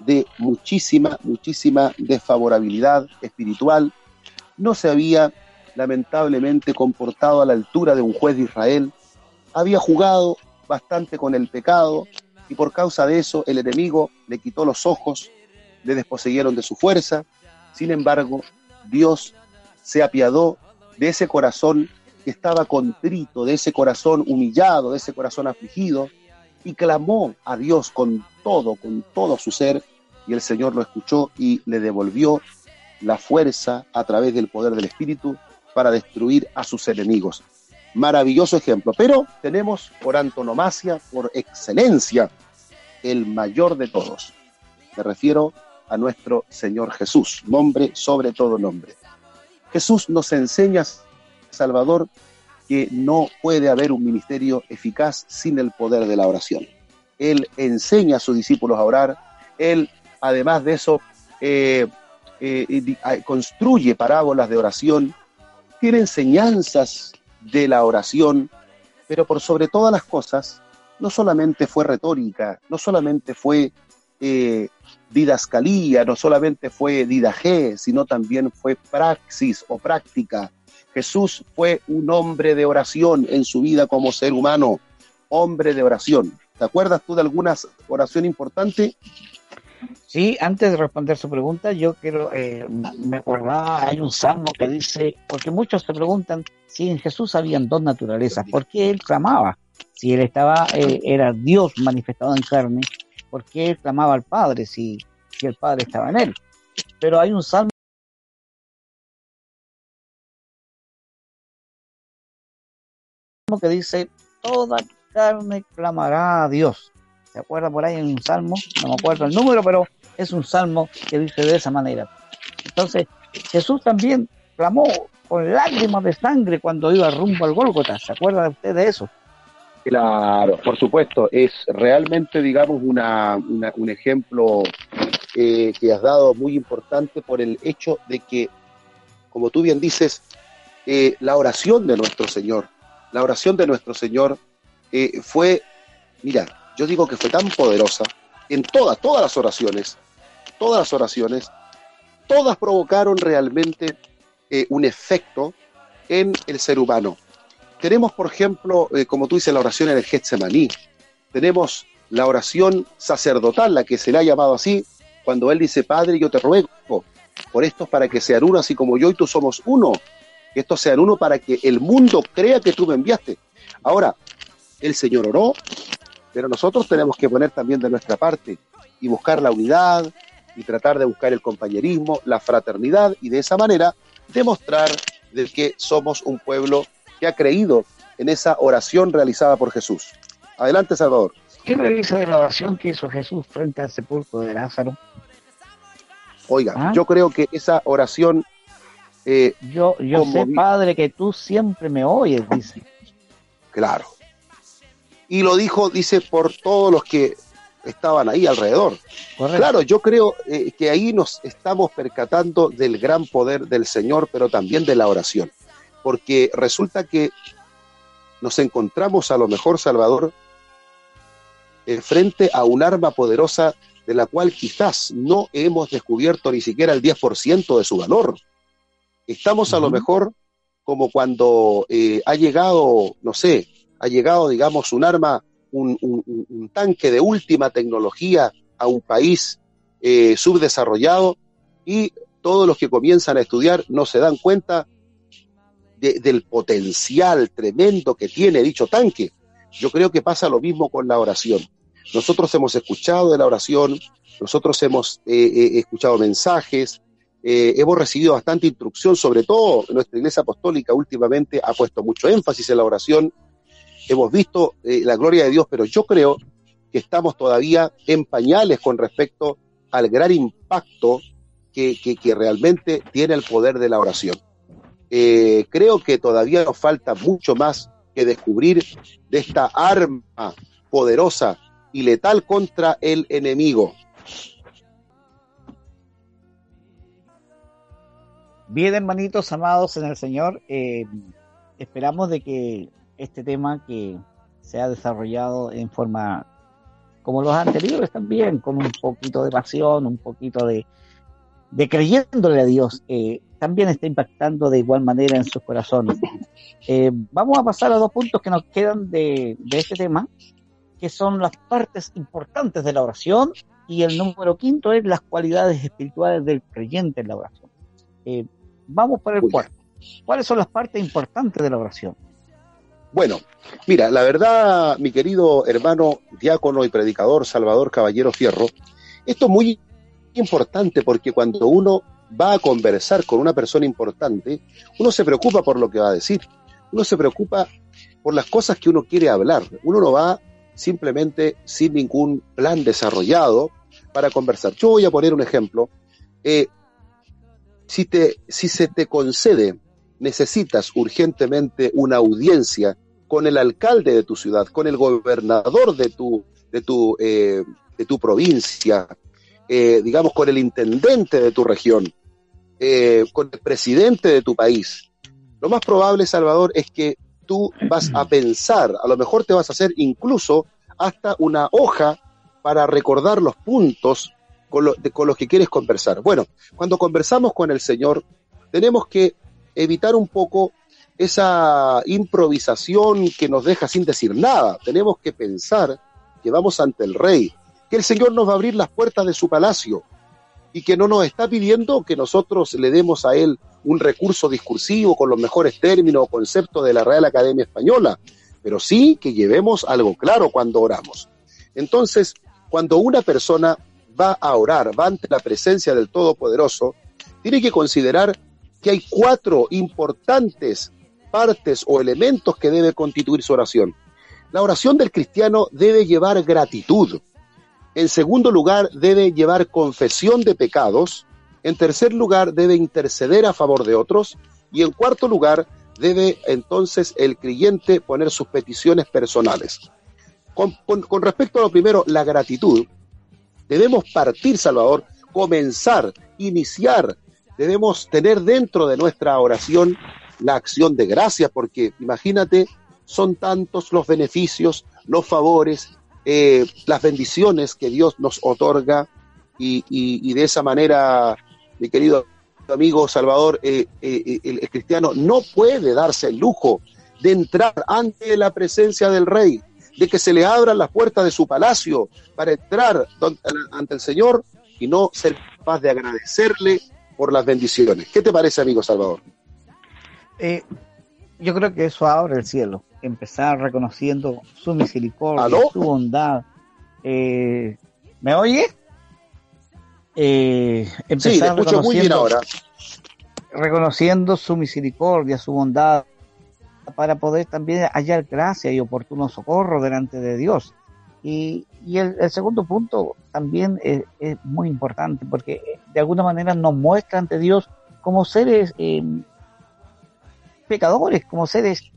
de muchísima, muchísima desfavorabilidad espiritual, no se había lamentablemente comportado a la altura de un juez de Israel, había jugado bastante con el pecado y por causa de eso el enemigo le quitó los ojos, le desposeyeron de su fuerza, sin embargo Dios se apiadó de ese corazón que estaba contrito, de ese corazón humillado, de ese corazón afligido, y clamó a Dios con todo, con todo su ser, y el Señor lo escuchó y le devolvió la fuerza a través del poder del Espíritu para destruir a sus enemigos. Maravilloso ejemplo, pero tenemos por antonomasia, por excelencia, el mayor de todos. Me refiero a nuestro Señor Jesús, nombre sobre todo nombre. Jesús nos enseña, Salvador, que no puede haber un ministerio eficaz sin el poder de la oración. Él enseña a sus discípulos a orar, él, además de eso, eh, eh, construye parábolas de oración, tiene enseñanzas de la oración, pero por sobre todas las cosas, no solamente fue retórica, no solamente fue eh, didascalía, no solamente fue didajé, sino también fue praxis o práctica. Jesús fue un hombre de oración en su vida como ser humano, hombre de oración. ¿Te acuerdas tú de alguna oración importante? Sí, antes de responder su pregunta, yo quiero, eh, hay un salmo que dice, porque muchos se preguntan si en Jesús habían dos naturalezas, ¿por qué él clamaba? Si él estaba, eh, era Dios manifestado en carne, ¿por qué él clamaba al Padre si, si el Padre estaba en él? Pero hay un salmo que dice, toda carne clamará a Dios. ¿Se acuerda por ahí en un salmo? No me acuerdo el número, pero es un salmo que dice de esa manera. Entonces, Jesús también clamó con lágrimas de sangre cuando iba rumbo al Gólgota. ¿Se acuerda usted de eso? Claro, por supuesto. Es realmente, digamos, una, un ejemplo eh, que has dado muy importante por el hecho de que, como tú bien dices, eh, la oración de nuestro Señor, la oración de nuestro Señor eh, fue, mira, yo digo que fue tan poderosa en todas, todas las oraciones, todas las oraciones, todas provocaron realmente eh, un efecto en el ser humano. Tenemos, por ejemplo, eh, como tú dices, la oración en el Getsemaní. Tenemos la oración sacerdotal, la que se le ha llamado así, cuando él dice, Padre, yo te ruego por estos para que sean uno, así como yo y tú somos uno. Que estos sean uno para que el mundo crea que tú me enviaste. Ahora, el Señor oró, pero nosotros tenemos que poner también de nuestra parte y buscar la unidad y tratar de buscar el compañerismo, la fraternidad y de esa manera demostrar de que somos un pueblo que ha creído en esa oración realizada por Jesús. Adelante, Salvador. ¿Qué me dice de la oración que hizo Jesús frente al sepulcro de Lázaro? Oiga, ¿Ah? yo creo que esa oración... Eh, yo yo sé, Padre, que tú siempre me oyes, dice. Claro, y lo dijo, dice, por todos los que estaban ahí alrededor. Claro, yo creo eh, que ahí nos estamos percatando del gran poder del Señor, pero también de la oración, porque resulta que nos encontramos a lo mejor, Salvador, eh, frente a un arma poderosa de la cual quizás no hemos descubierto ni siquiera el 10% de su valor. Estamos a lo mejor como cuando eh, ha llegado, no sé, ha llegado, digamos, un arma, un, tanque de última tecnología a un país eh, subdesarrollado y todos los que comienzan a estudiar no se dan cuenta del potencial tremendo que tiene dicho tanque. Yo creo que pasa lo mismo con la oración. Nosotros hemos escuchado de la oración, nosotros hemos eh, eh, escuchado mensajes, eh, hemos recibido bastante instrucción, sobre todo nuestra iglesia apostólica últimamente ha puesto mucho énfasis en la oración. Hemos visto eh, la gloria de Dios, pero yo creo que estamos todavía en pañales con respecto al gran impacto que, realmente tiene el poder de la oración. Eh, creo que todavía nos falta mucho más que descubrir de esta arma poderosa y letal contra el enemigo. Bien, hermanitos amados en el Señor, eh, esperamos de que este tema que se ha desarrollado en forma como los anteriores también, con un poquito de pasión, un poquito de, de creyéndole a Dios, eh, también está impactando de igual manera en sus corazones. Eh, vamos a pasar a dos puntos que nos quedan de, de este tema, que son las partes importantes de la oración y el número quinto es las cualidades espirituales del creyente en la oración. Eh, Vamos por el cuarto. ¿Cuáles son las partes importantes de la oración? Bueno, mira, la verdad, mi querido hermano diácono y predicador Salvador Caballero Fierro, esto es muy importante porque cuando uno va a conversar con una persona importante, uno se preocupa por lo que va a decir, uno se preocupa por las cosas que uno quiere hablar, uno no va simplemente sin ningún plan desarrollado para conversar. Yo voy a poner un ejemplo. Eh, si, te, si se te concede, necesitas urgentemente una audiencia con el alcalde de tu ciudad, con el gobernador de tu, de tu, eh, de tu provincia, eh, digamos, con el intendente de tu región, eh, con el presidente de tu país. Lo más probable, Salvador, es que tú vas a pensar, a lo mejor te vas a hacer incluso hasta una hoja para recordar los puntos con, los que quieres conversar. Bueno, cuando conversamos con el Señor, tenemos que evitar un poco esa improvisación que nos deja sin decir nada. Tenemos que pensar que vamos ante el Rey, que el Señor nos va a abrir las puertas de su palacio y que no nos está pidiendo que nosotros le demos a Él un recurso discursivo con los mejores términos o conceptos de la Real Academia Española, pero sí que llevemos algo claro cuando oramos. Entonces, cuando una persona va a orar, va ante la presencia del Todopoderoso, tiene que considerar que hay cuatro importantes partes o elementos que debe constituir su oración. La oración del cristiano debe llevar gratitud. En segundo lugar, debe llevar confesión de pecados. En tercer lugar, debe interceder a favor de otros. Y en cuarto lugar, debe entonces el creyente poner sus peticiones personales. Con, con respecto a lo primero, la gratitud, Debemos partir, Salvador, comenzar, iniciar. Debemos tener dentro de nuestra oración la acción de gracias, porque imagínate, son tantos los beneficios, los favores, eh, las bendiciones que Dios nos otorga y, de esa manera, mi querido amigo Salvador, eh, eh, el cristiano no puede darse el lujo de entrar ante la presencia del Rey, de que se le abran las puertas de su palacio para entrar ante el Señor y no ser capaz de agradecerle por las bendiciones. ¿Qué te parece, amigo Salvador? Eh, yo creo que eso abre el cielo, empezar reconociendo su misericordia, su bondad. Eh, ¿Me oye? Eh, empezar sí, escucho muy bien ahora. Reconociendo su misericordia, su bondad, para poder también hallar gracia y oportuno socorro delante de Dios. Y, el, segundo punto también es, muy importante porque de alguna manera nos muestra ante Dios como seres eh, pecadores, como seres,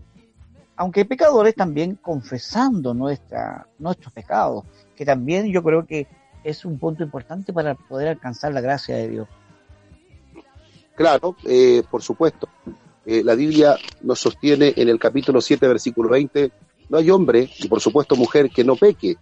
aunque pecadores también confesando nuestra, nuestros pecados, que también yo creo que es un punto importante para poder alcanzar la gracia de Dios. Claro, eh, por supuesto. Eh, la Biblia nos sostiene en el capítulo 7, versículo 20, no hay hombre, y por supuesto mujer, que no peque.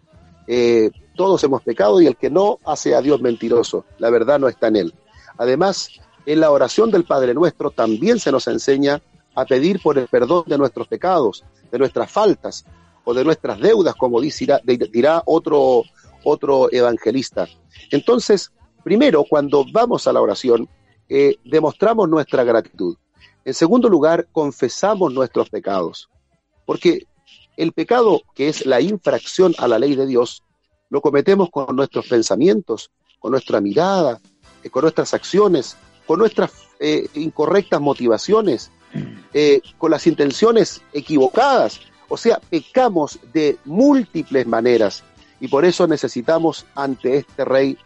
Eh, todos hemos pecado y el que no hace a Dios mentiroso. La verdad no está en él. Además, en la oración del Padre Nuestro también se nos enseña a pedir por el perdón de nuestros pecados, de nuestras faltas o de nuestras deudas, como dirá, otro, otro evangelista. Entonces, primero, cuando vamos a la oración, eh, demostramos nuestra gratitud. En segundo lugar, confesamos nuestros pecados, porque el pecado, que es la infracción a la ley de Dios, lo cometemos con nuestros pensamientos, con nuestra mirada, eh, con nuestras acciones, con nuestras eh, incorrectas motivaciones, eh, con las intenciones equivocadas. O sea, pecamos de múltiples maneras y por eso necesitamos ante este rey,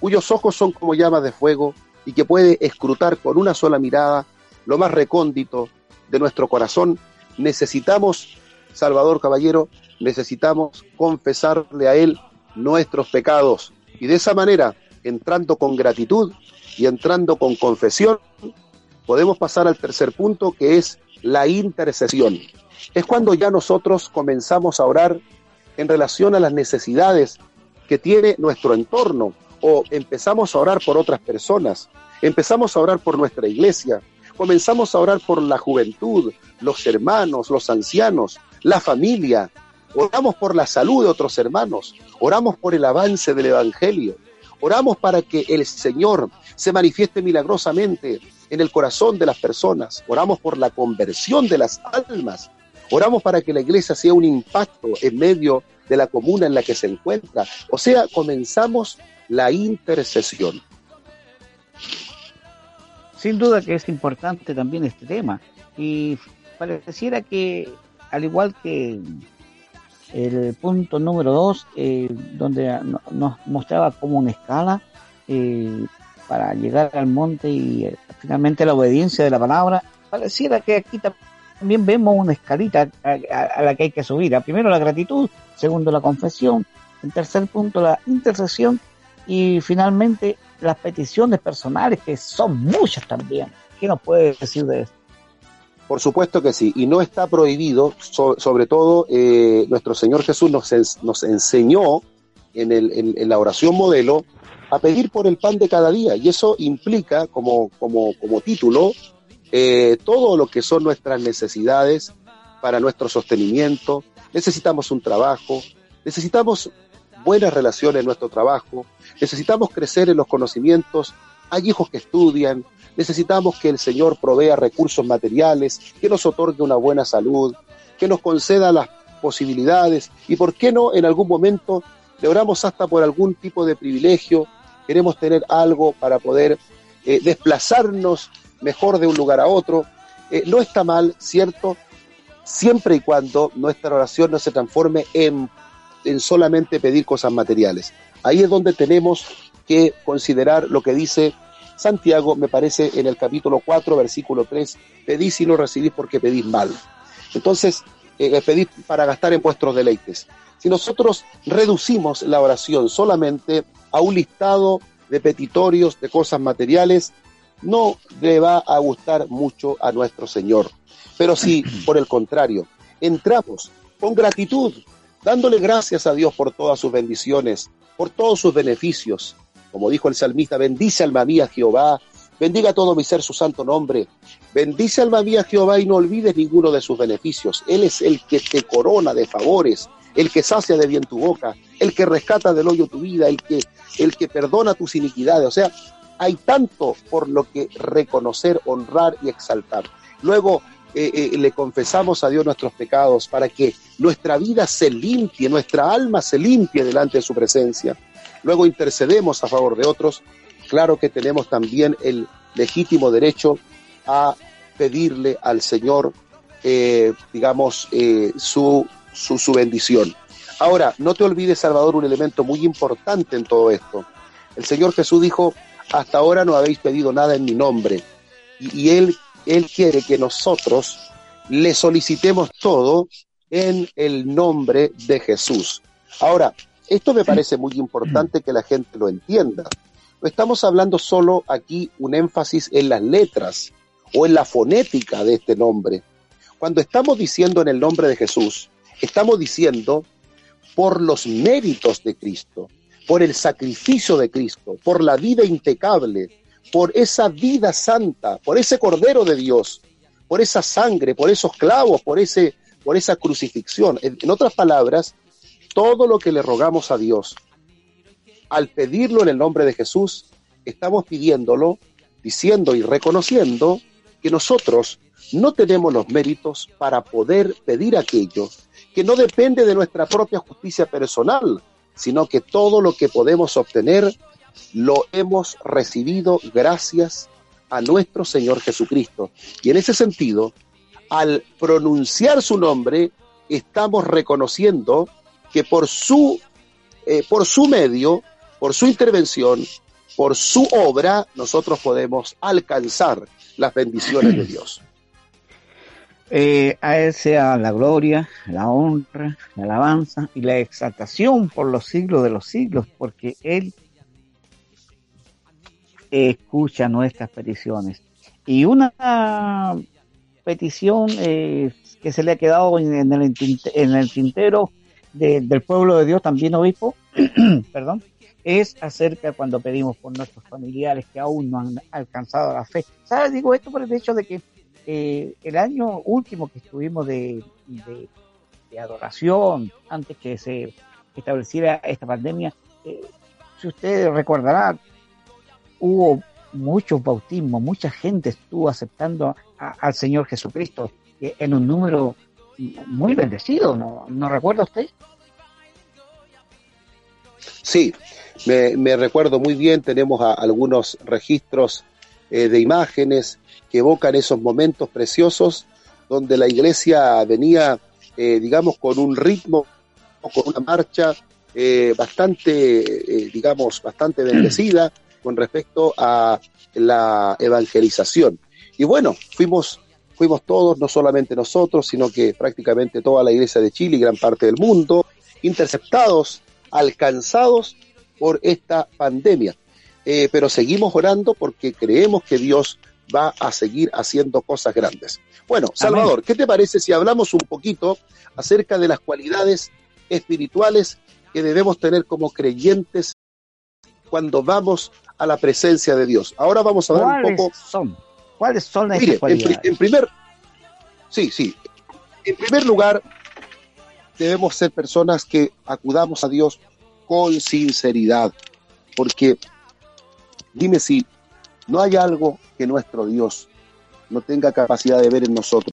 cuyos ojos son como llamas de fuego y que puede escrutar con una sola mirada lo más recóndito de nuestro corazón, necesitamos, Salvador Caballero, necesitamos confesarle a Él nuestros pecados. Y de esa manera, entrando con gratitud y entrando con confesión, podemos pasar al tercer punto que es la intercesión. Es cuando ya nosotros comenzamos a orar en relación a las necesidades que tiene nuestro entorno o empezamos a orar por otras personas, empezamos a orar por nuestra iglesia, comenzamos a orar por la juventud, los hermanos, los ancianos, la familia, oramos por la salud de otros hermanos, oramos por el avance del Evangelio, oramos para que el Señor se manifieste milagrosamente en el corazón de las personas, oramos por la conversión de las almas, oramos para que la iglesia sea un impacto en medio de la comuna en la que se encuentra. O sea, comenzamos la intercesión. Sin duda que es importante también este tema y pareciera que al igual que el punto número dos, eh, donde nos mostraba como una escala eh, para llegar al monte y eh, finalmente la obediencia de la palabra, pareciera que aquí también vemos una escalita a, la que hay que subir. Primero la gratitud, segundo la confesión, en tercer punto la intercesión y finalmente las peticiones personales, que son muchas también. ¿Qué nos puede decir de esto? Por supuesto que sí, y no está prohibido, sobre todo eh, nuestro Señor Jesús nos, nos enseñó en, el, en, la oración modelo a pedir por el pan de cada día, y eso implica como, como, como título eh, todo lo que son nuestras necesidades para nuestro sostenimiento, necesitamos un trabajo, necesitamos buenas relaciones en nuestro trabajo, necesitamos crecer en los conocimientos, hay hijos que estudian, necesitamos que el Señor provea recursos materiales, que nos otorgue una buena salud, que nos conceda las posibilidades. Y, ¿por qué no, en algún momento le oramos hasta por algún tipo de privilegio? Queremos tener algo para poder eh, desplazarnos mejor de un lugar a otro. Eh, no está mal, ¿cierto? Siempre y cuando nuestra oración no se transforme en, en solamente pedir cosas materiales. Ahí es donde tenemos que considerar lo que dice Santiago, me parece, en el capítulo 4, versículo 3, pedís y no recibís porque pedís mal. Entonces, eh, pedís para gastar en vuestros deleites. Si nosotros reducimos la oración solamente a un listado de petitorios, de cosas materiales, no le va a gustar mucho a nuestro Señor. Pero si, por el contrario, entramos con gratitud, dándole gracias a Dios por todas sus bendiciones, por todos sus beneficios, como dijo el salmista, bendice alma mía Jehová, bendiga todo mi ser su santo nombre, bendice alma mía Jehová y no olvides ninguno de sus beneficios. Él es el que te corona de favores, el que sacia de bien tu boca, el que rescata del hoyo tu vida, el que, el que perdona tus iniquidades. O sea, hay tanto por lo que reconocer, honrar y exaltar. Luego eh, eh, le confesamos a Dios nuestros pecados para que nuestra vida se limpie, nuestra alma se limpie delante de su presencia luego intercedemos a favor de otros, claro que tenemos también el legítimo derecho a pedirle al Señor, eh, digamos, su, su, su bendición. Ahora, no te olvides, Salvador, un elemento muy importante en todo esto. El Señor Jesús dijo, hasta ahora no habéis pedido nada en mi nombre. Y, y, él, él quiere que nosotros le solicitemos todo en el nombre de Jesús. Ahora, esto me parece muy importante que la gente lo entienda. No estamos hablando solo aquí un énfasis en las letras o en la fonética de este nombre. Cuando estamos diciendo en el nombre de Jesús, estamos diciendo por los méritos de Cristo, por el sacrificio de Cristo, por la vida impecable, por esa vida santa, por ese Cordero de Dios, por esa sangre, por esos clavos, por, ese, por esa crucifixión. En, en otras palabras, todo lo que le rogamos a Dios, al pedirlo en el nombre de Jesús, estamos pidiéndolo, diciendo y reconociendo que nosotros no tenemos los méritos para poder pedir aquello que no depende de nuestra propia justicia personal, sino que todo lo que podemos obtener lo hemos recibido gracias a nuestro Señor Jesucristo. Y en ese sentido, al pronunciar su nombre, estamos reconociendo que por su, eh, por su medio, por su intervención, por su obra, nosotros podemos alcanzar las bendiciones de Dios. Eh, a Él sea la gloria, la honra, la alabanza y la exaltación por los siglos de los siglos, porque Él escucha nuestras peticiones. Y una petición eh, que se le ha quedado en el, en el tintero del pueblo de Dios, también obispo, perdón, es acerca cuando pedimos por nuestros familiares que aún no han alcanzado la fe. ¿Sabes? Digo esto por el hecho de que eh, el año último que estuvimos de, de, adoración, antes que se estableciera esta pandemia, eh, si usted recordará, hubo muchos bautismos, mucha gente estuvo aceptando al Señor Jesucristo eh, en un número muy bendecido, ¿no, ¿no recuerda usted? Sí, me, recuerdo muy bien, tenemos algunos registros eh, de imágenes que evocan esos momentos preciosos donde la iglesia venía, eh, digamos, con un ritmo, con una marcha eh, bastante, digamos, bastante bendecida con respecto a la evangelización. Y bueno, fuimos, fuimos todos, no solamente nosotros, sino que prácticamente toda la iglesia de Chile y gran parte del mundo, interceptados, alcanzados por esta pandemia. Eh, pero seguimos orando porque creemos que Dios va a seguir haciendo cosas grandes. Bueno, Salvador, ¿qué te parece si hablamos un poquito acerca de las cualidades espirituales que debemos tener como creyentes cuando vamos a la presencia de Dios? Ahora vamos a hablar un poco. Son? ¿Cuáles son las cualidades? En, en primer, sí, sí. En primer lugar, debemos ser personas que acudamos a Dios con sinceridad, porque dime si no hay algo que nuestro Dios no tenga capacidad de ver en nosotros.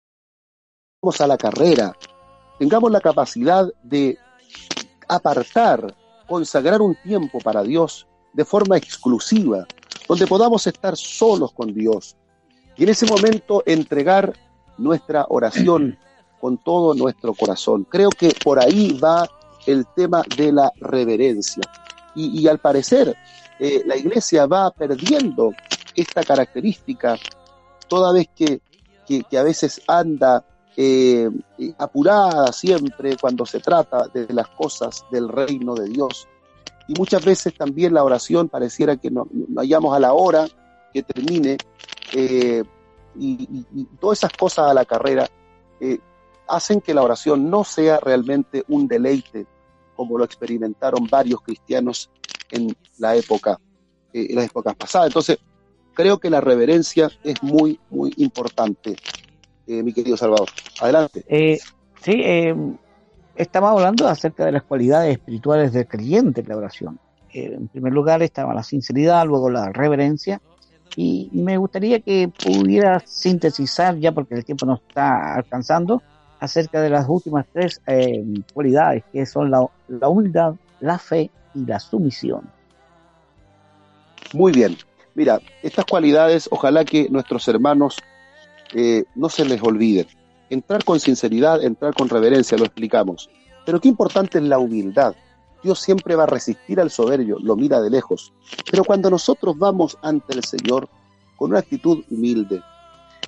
Vamos a la carrera, tengamos la capacidad de apartar, consagrar un tiempo para Dios de forma exclusiva, donde podamos estar solos con Dios y en ese momento entregar nuestra oración con todo nuestro corazón. Creo que por ahí va el tema de la reverencia. Y, al parecer, eh, la iglesia va perdiendo esta característica toda vez que, que, a veces anda eh, apurada siempre cuando se trata de las cosas del reino de Dios. Y muchas veces también la oración pareciera que no, vayamos a la hora que termine eh, y, todas esas cosas a la carrera hacen que la oración no sea realmente un deleite como lo experimentaron varios cristianos en la época, eh, en las épocas pasadas. Entonces, creo que la reverencia es muy, muy importante, eh, mi querido Salvador. Adelante. Eh, sí, estamos hablando acerca de las cualidades espirituales del creyente en la oración. en primer lugar estaba la sinceridad, luego la reverencia, y me gustaría que pudiera sintetizar, ya porque el tiempo nos está alcanzando, acerca de las últimas tres eh, cualidades, que son la, humildad, la fe y la sumisión. Muy bien. Mira, estas cualidades, ojalá que nuestros hermanos eh, no se les olviden. Entrar con sinceridad, entrar con reverencia, lo explicamos. Pero qué importante es la humildad. Dios siempre va a resistir al soberbio, lo mira de lejos. Pero cuando nosotros vamos ante el Señor con una actitud humilde,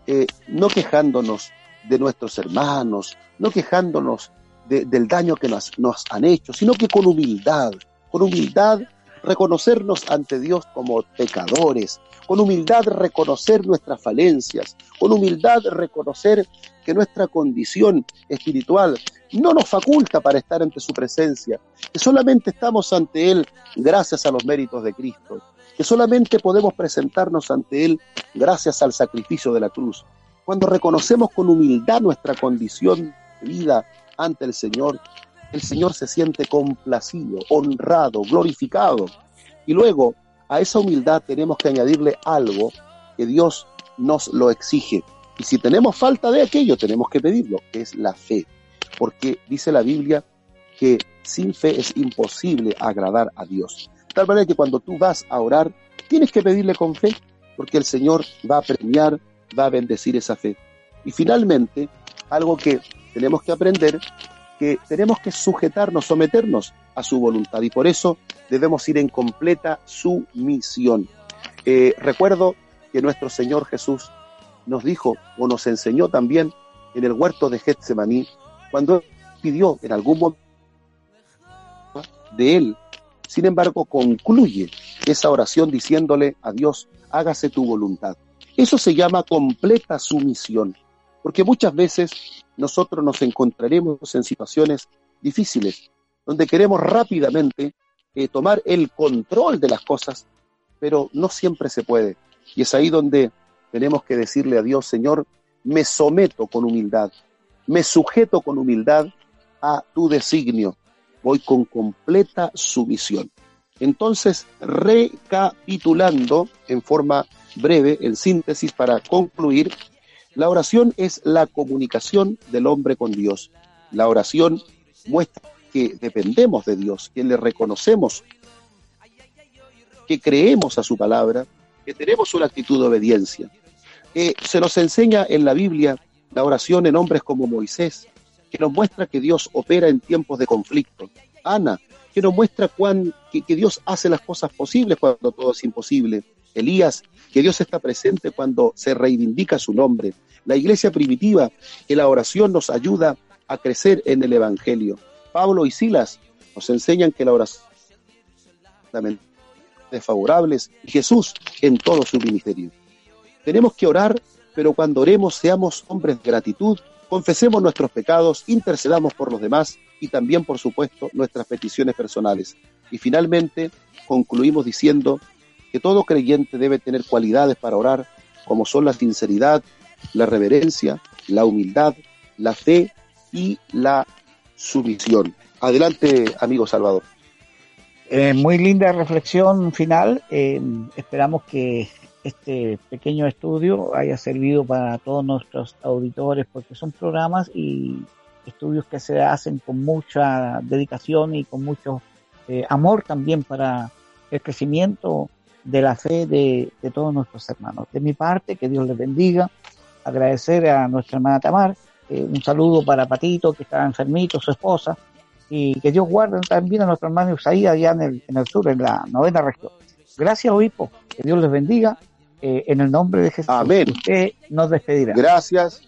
eh, no quejándonos, de nuestros hermanos, no quejándonos del daño que nos, nos han hecho, sino que con humildad, con humildad reconocernos ante Dios como pecadores, con humildad reconocer nuestras falencias, con humildad reconocer que nuestra condición espiritual no nos faculta para estar ante su presencia, que solamente estamos ante Él gracias a los méritos de Cristo, que solamente podemos presentarnos ante Él gracias al sacrificio de la cruz, cuando reconocemos con humildad nuestra condición de vida ante el Señor, el Señor se siente complacido, honrado, glorificado. Y luego a esa humildad tenemos que añadirle algo que Dios nos lo exige. Y si tenemos falta de aquello, tenemos que pedirlo, es la fe. Porque dice la Biblia que sin fe es imposible agradar a Dios. Tal manera que cuando tú vas a orar, tienes que pedirle con fe. porque el Señor va a premiar, va a bendecir esa fe. Y finalmente, algo que tenemos que aprender, que tenemos que sujetarnos, someternos a su voluntad y por eso debemos ir en completa sumisión. Eh, recuerdo que nuestro Señor Jesús nos dijo o nos enseñó también en el huerto de Getsemaní, cuando pidió en algún momento de él, sin embargo concluye esa oración diciéndole a Dios, hágase tu voluntad. Eso se llama completa sumisión, porque muchas veces nosotros nos encontraremos en situaciones difíciles, donde queremos rápidamente eh, tomar el control de las cosas, pero no siempre se puede. Y es ahí donde tenemos que decirle a Dios, Señor, me someto con humildad, me sujeto con humildad a tu designio, voy con completa sumisión. Entonces, recapitulando en forma breve, en síntesis, para concluir, la oración es la comunicación del hombre con Dios. La oración muestra que dependemos de Dios, que le reconocemos, que creemos a su palabra, que tenemos una actitud de obediencia. se nos enseña en la Biblia la oración en hombres como Moisés, que nos muestra que Dios opera en tiempos de conflicto. Ana, que nos muestra cuán, que Dios hace las cosas posibles cuando todo es imposible. Elías, que Dios está presente cuando se reivindica su nombre. La iglesia primitiva, que la oración nos ayuda a crecer en el Evangelio. Pablo y Silas nos enseñan que la oración desfavorables y Jesús en todo su ministerio. Tenemos que orar, pero cuando oremos seamos hombres de gratitud, confesemos nuestros pecados, intercedamos por los demás y también, por supuesto, nuestras peticiones personales. Y finalmente concluimos diciendo que todo creyente debe tener cualidades para orar, como son la sinceridad, la reverencia, la humildad, la fe y la sumisión. Adelante, amigo Salvador. Eh, muy linda reflexión final. Eh, esperamos que este pequeño estudio haya servido para todos nuestros auditores porque son programas y estudios que se hacen con mucha dedicación y con mucho eh, amor también para el crecimiento de la fe de, de, todos nuestros hermanos. De mi parte, que Dios les bendiga. Agradecer a nuestra hermana Tamar eh, un saludo para Patito, que está enfermito, su esposa, y que Dios guarde también a nuestro hermano Isaías allá en el, en el sur, en la novena región. Gracias, obispo, que Dios les bendiga, eh, en el nombre de Jesús. Amén. Usted nos despedirá. Gracias.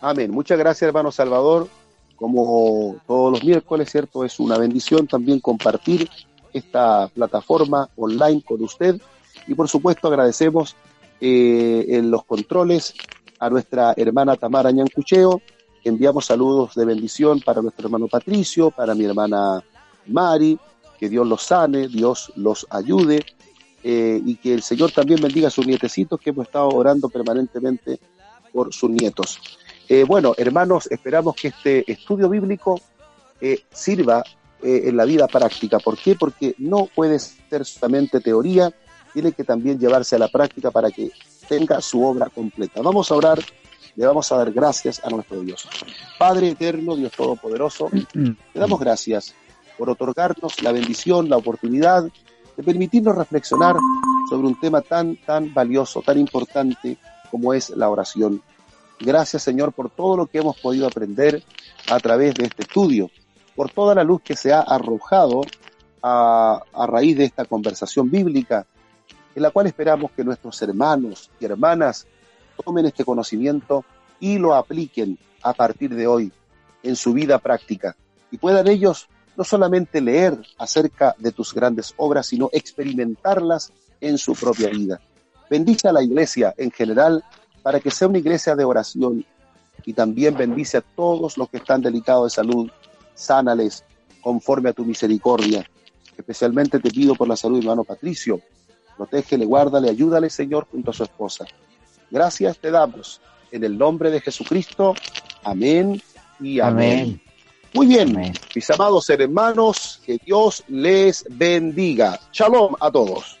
Amén. Muchas gracias, hermano Salvador. Como todos los miércoles, ¿cierto? Es una bendición también compartir esta plataforma online con usted. Y por supuesto agradecemos eh, en los controles a nuestra hermana Tamara Ñancucheo. Enviamos saludos de bendición para nuestro hermano Patricio, para mi hermana Mari, que Dios los sane, Dios los ayude eh, y que el Señor también bendiga a sus nietecitos que hemos estado orando permanentemente por sus nietos. Eh, bueno, hermanos, esperamos que este estudio bíblico sirva en la vida práctica. ¿Por qué? Porque no puede ser solamente teoría, tiene que también llevarse a la práctica para que tenga su obra completa. Vamos a orar, le vamos a dar gracias a nuestro Dios. Padre eterno, Dios todopoderoso, le damos gracias por otorgarnos la bendición, la oportunidad de permitirnos reflexionar sobre un tema tan, tan valioso, tan importante como es la oración. Gracias, Señor, por todo lo que hemos podido aprender a través de este estudio, por toda la luz que se ha arrojado a, a raíz de esta conversación bíblica en la cual esperamos que nuestros hermanos y hermanas tomen este conocimiento y lo apliquen a partir de hoy en su vida práctica y puedan ellos no solamente leer acerca de tus grandes obras, sino experimentarlas en su propia vida. Bendice a la iglesia en general para que sea una iglesia de oración y también bendice a todos los que están delicados de salud, sánales conforme a tu misericordia. Especialmente te pido por la salud de hermano Patricio, Protégele, guárdale, ayúdale, Señor, junto a su esposa. Gracias te damos. En el nombre de Jesucristo. Amén y amén. Muy bien, mis amados hermanos, que Dios les bendiga. Shalom a todos.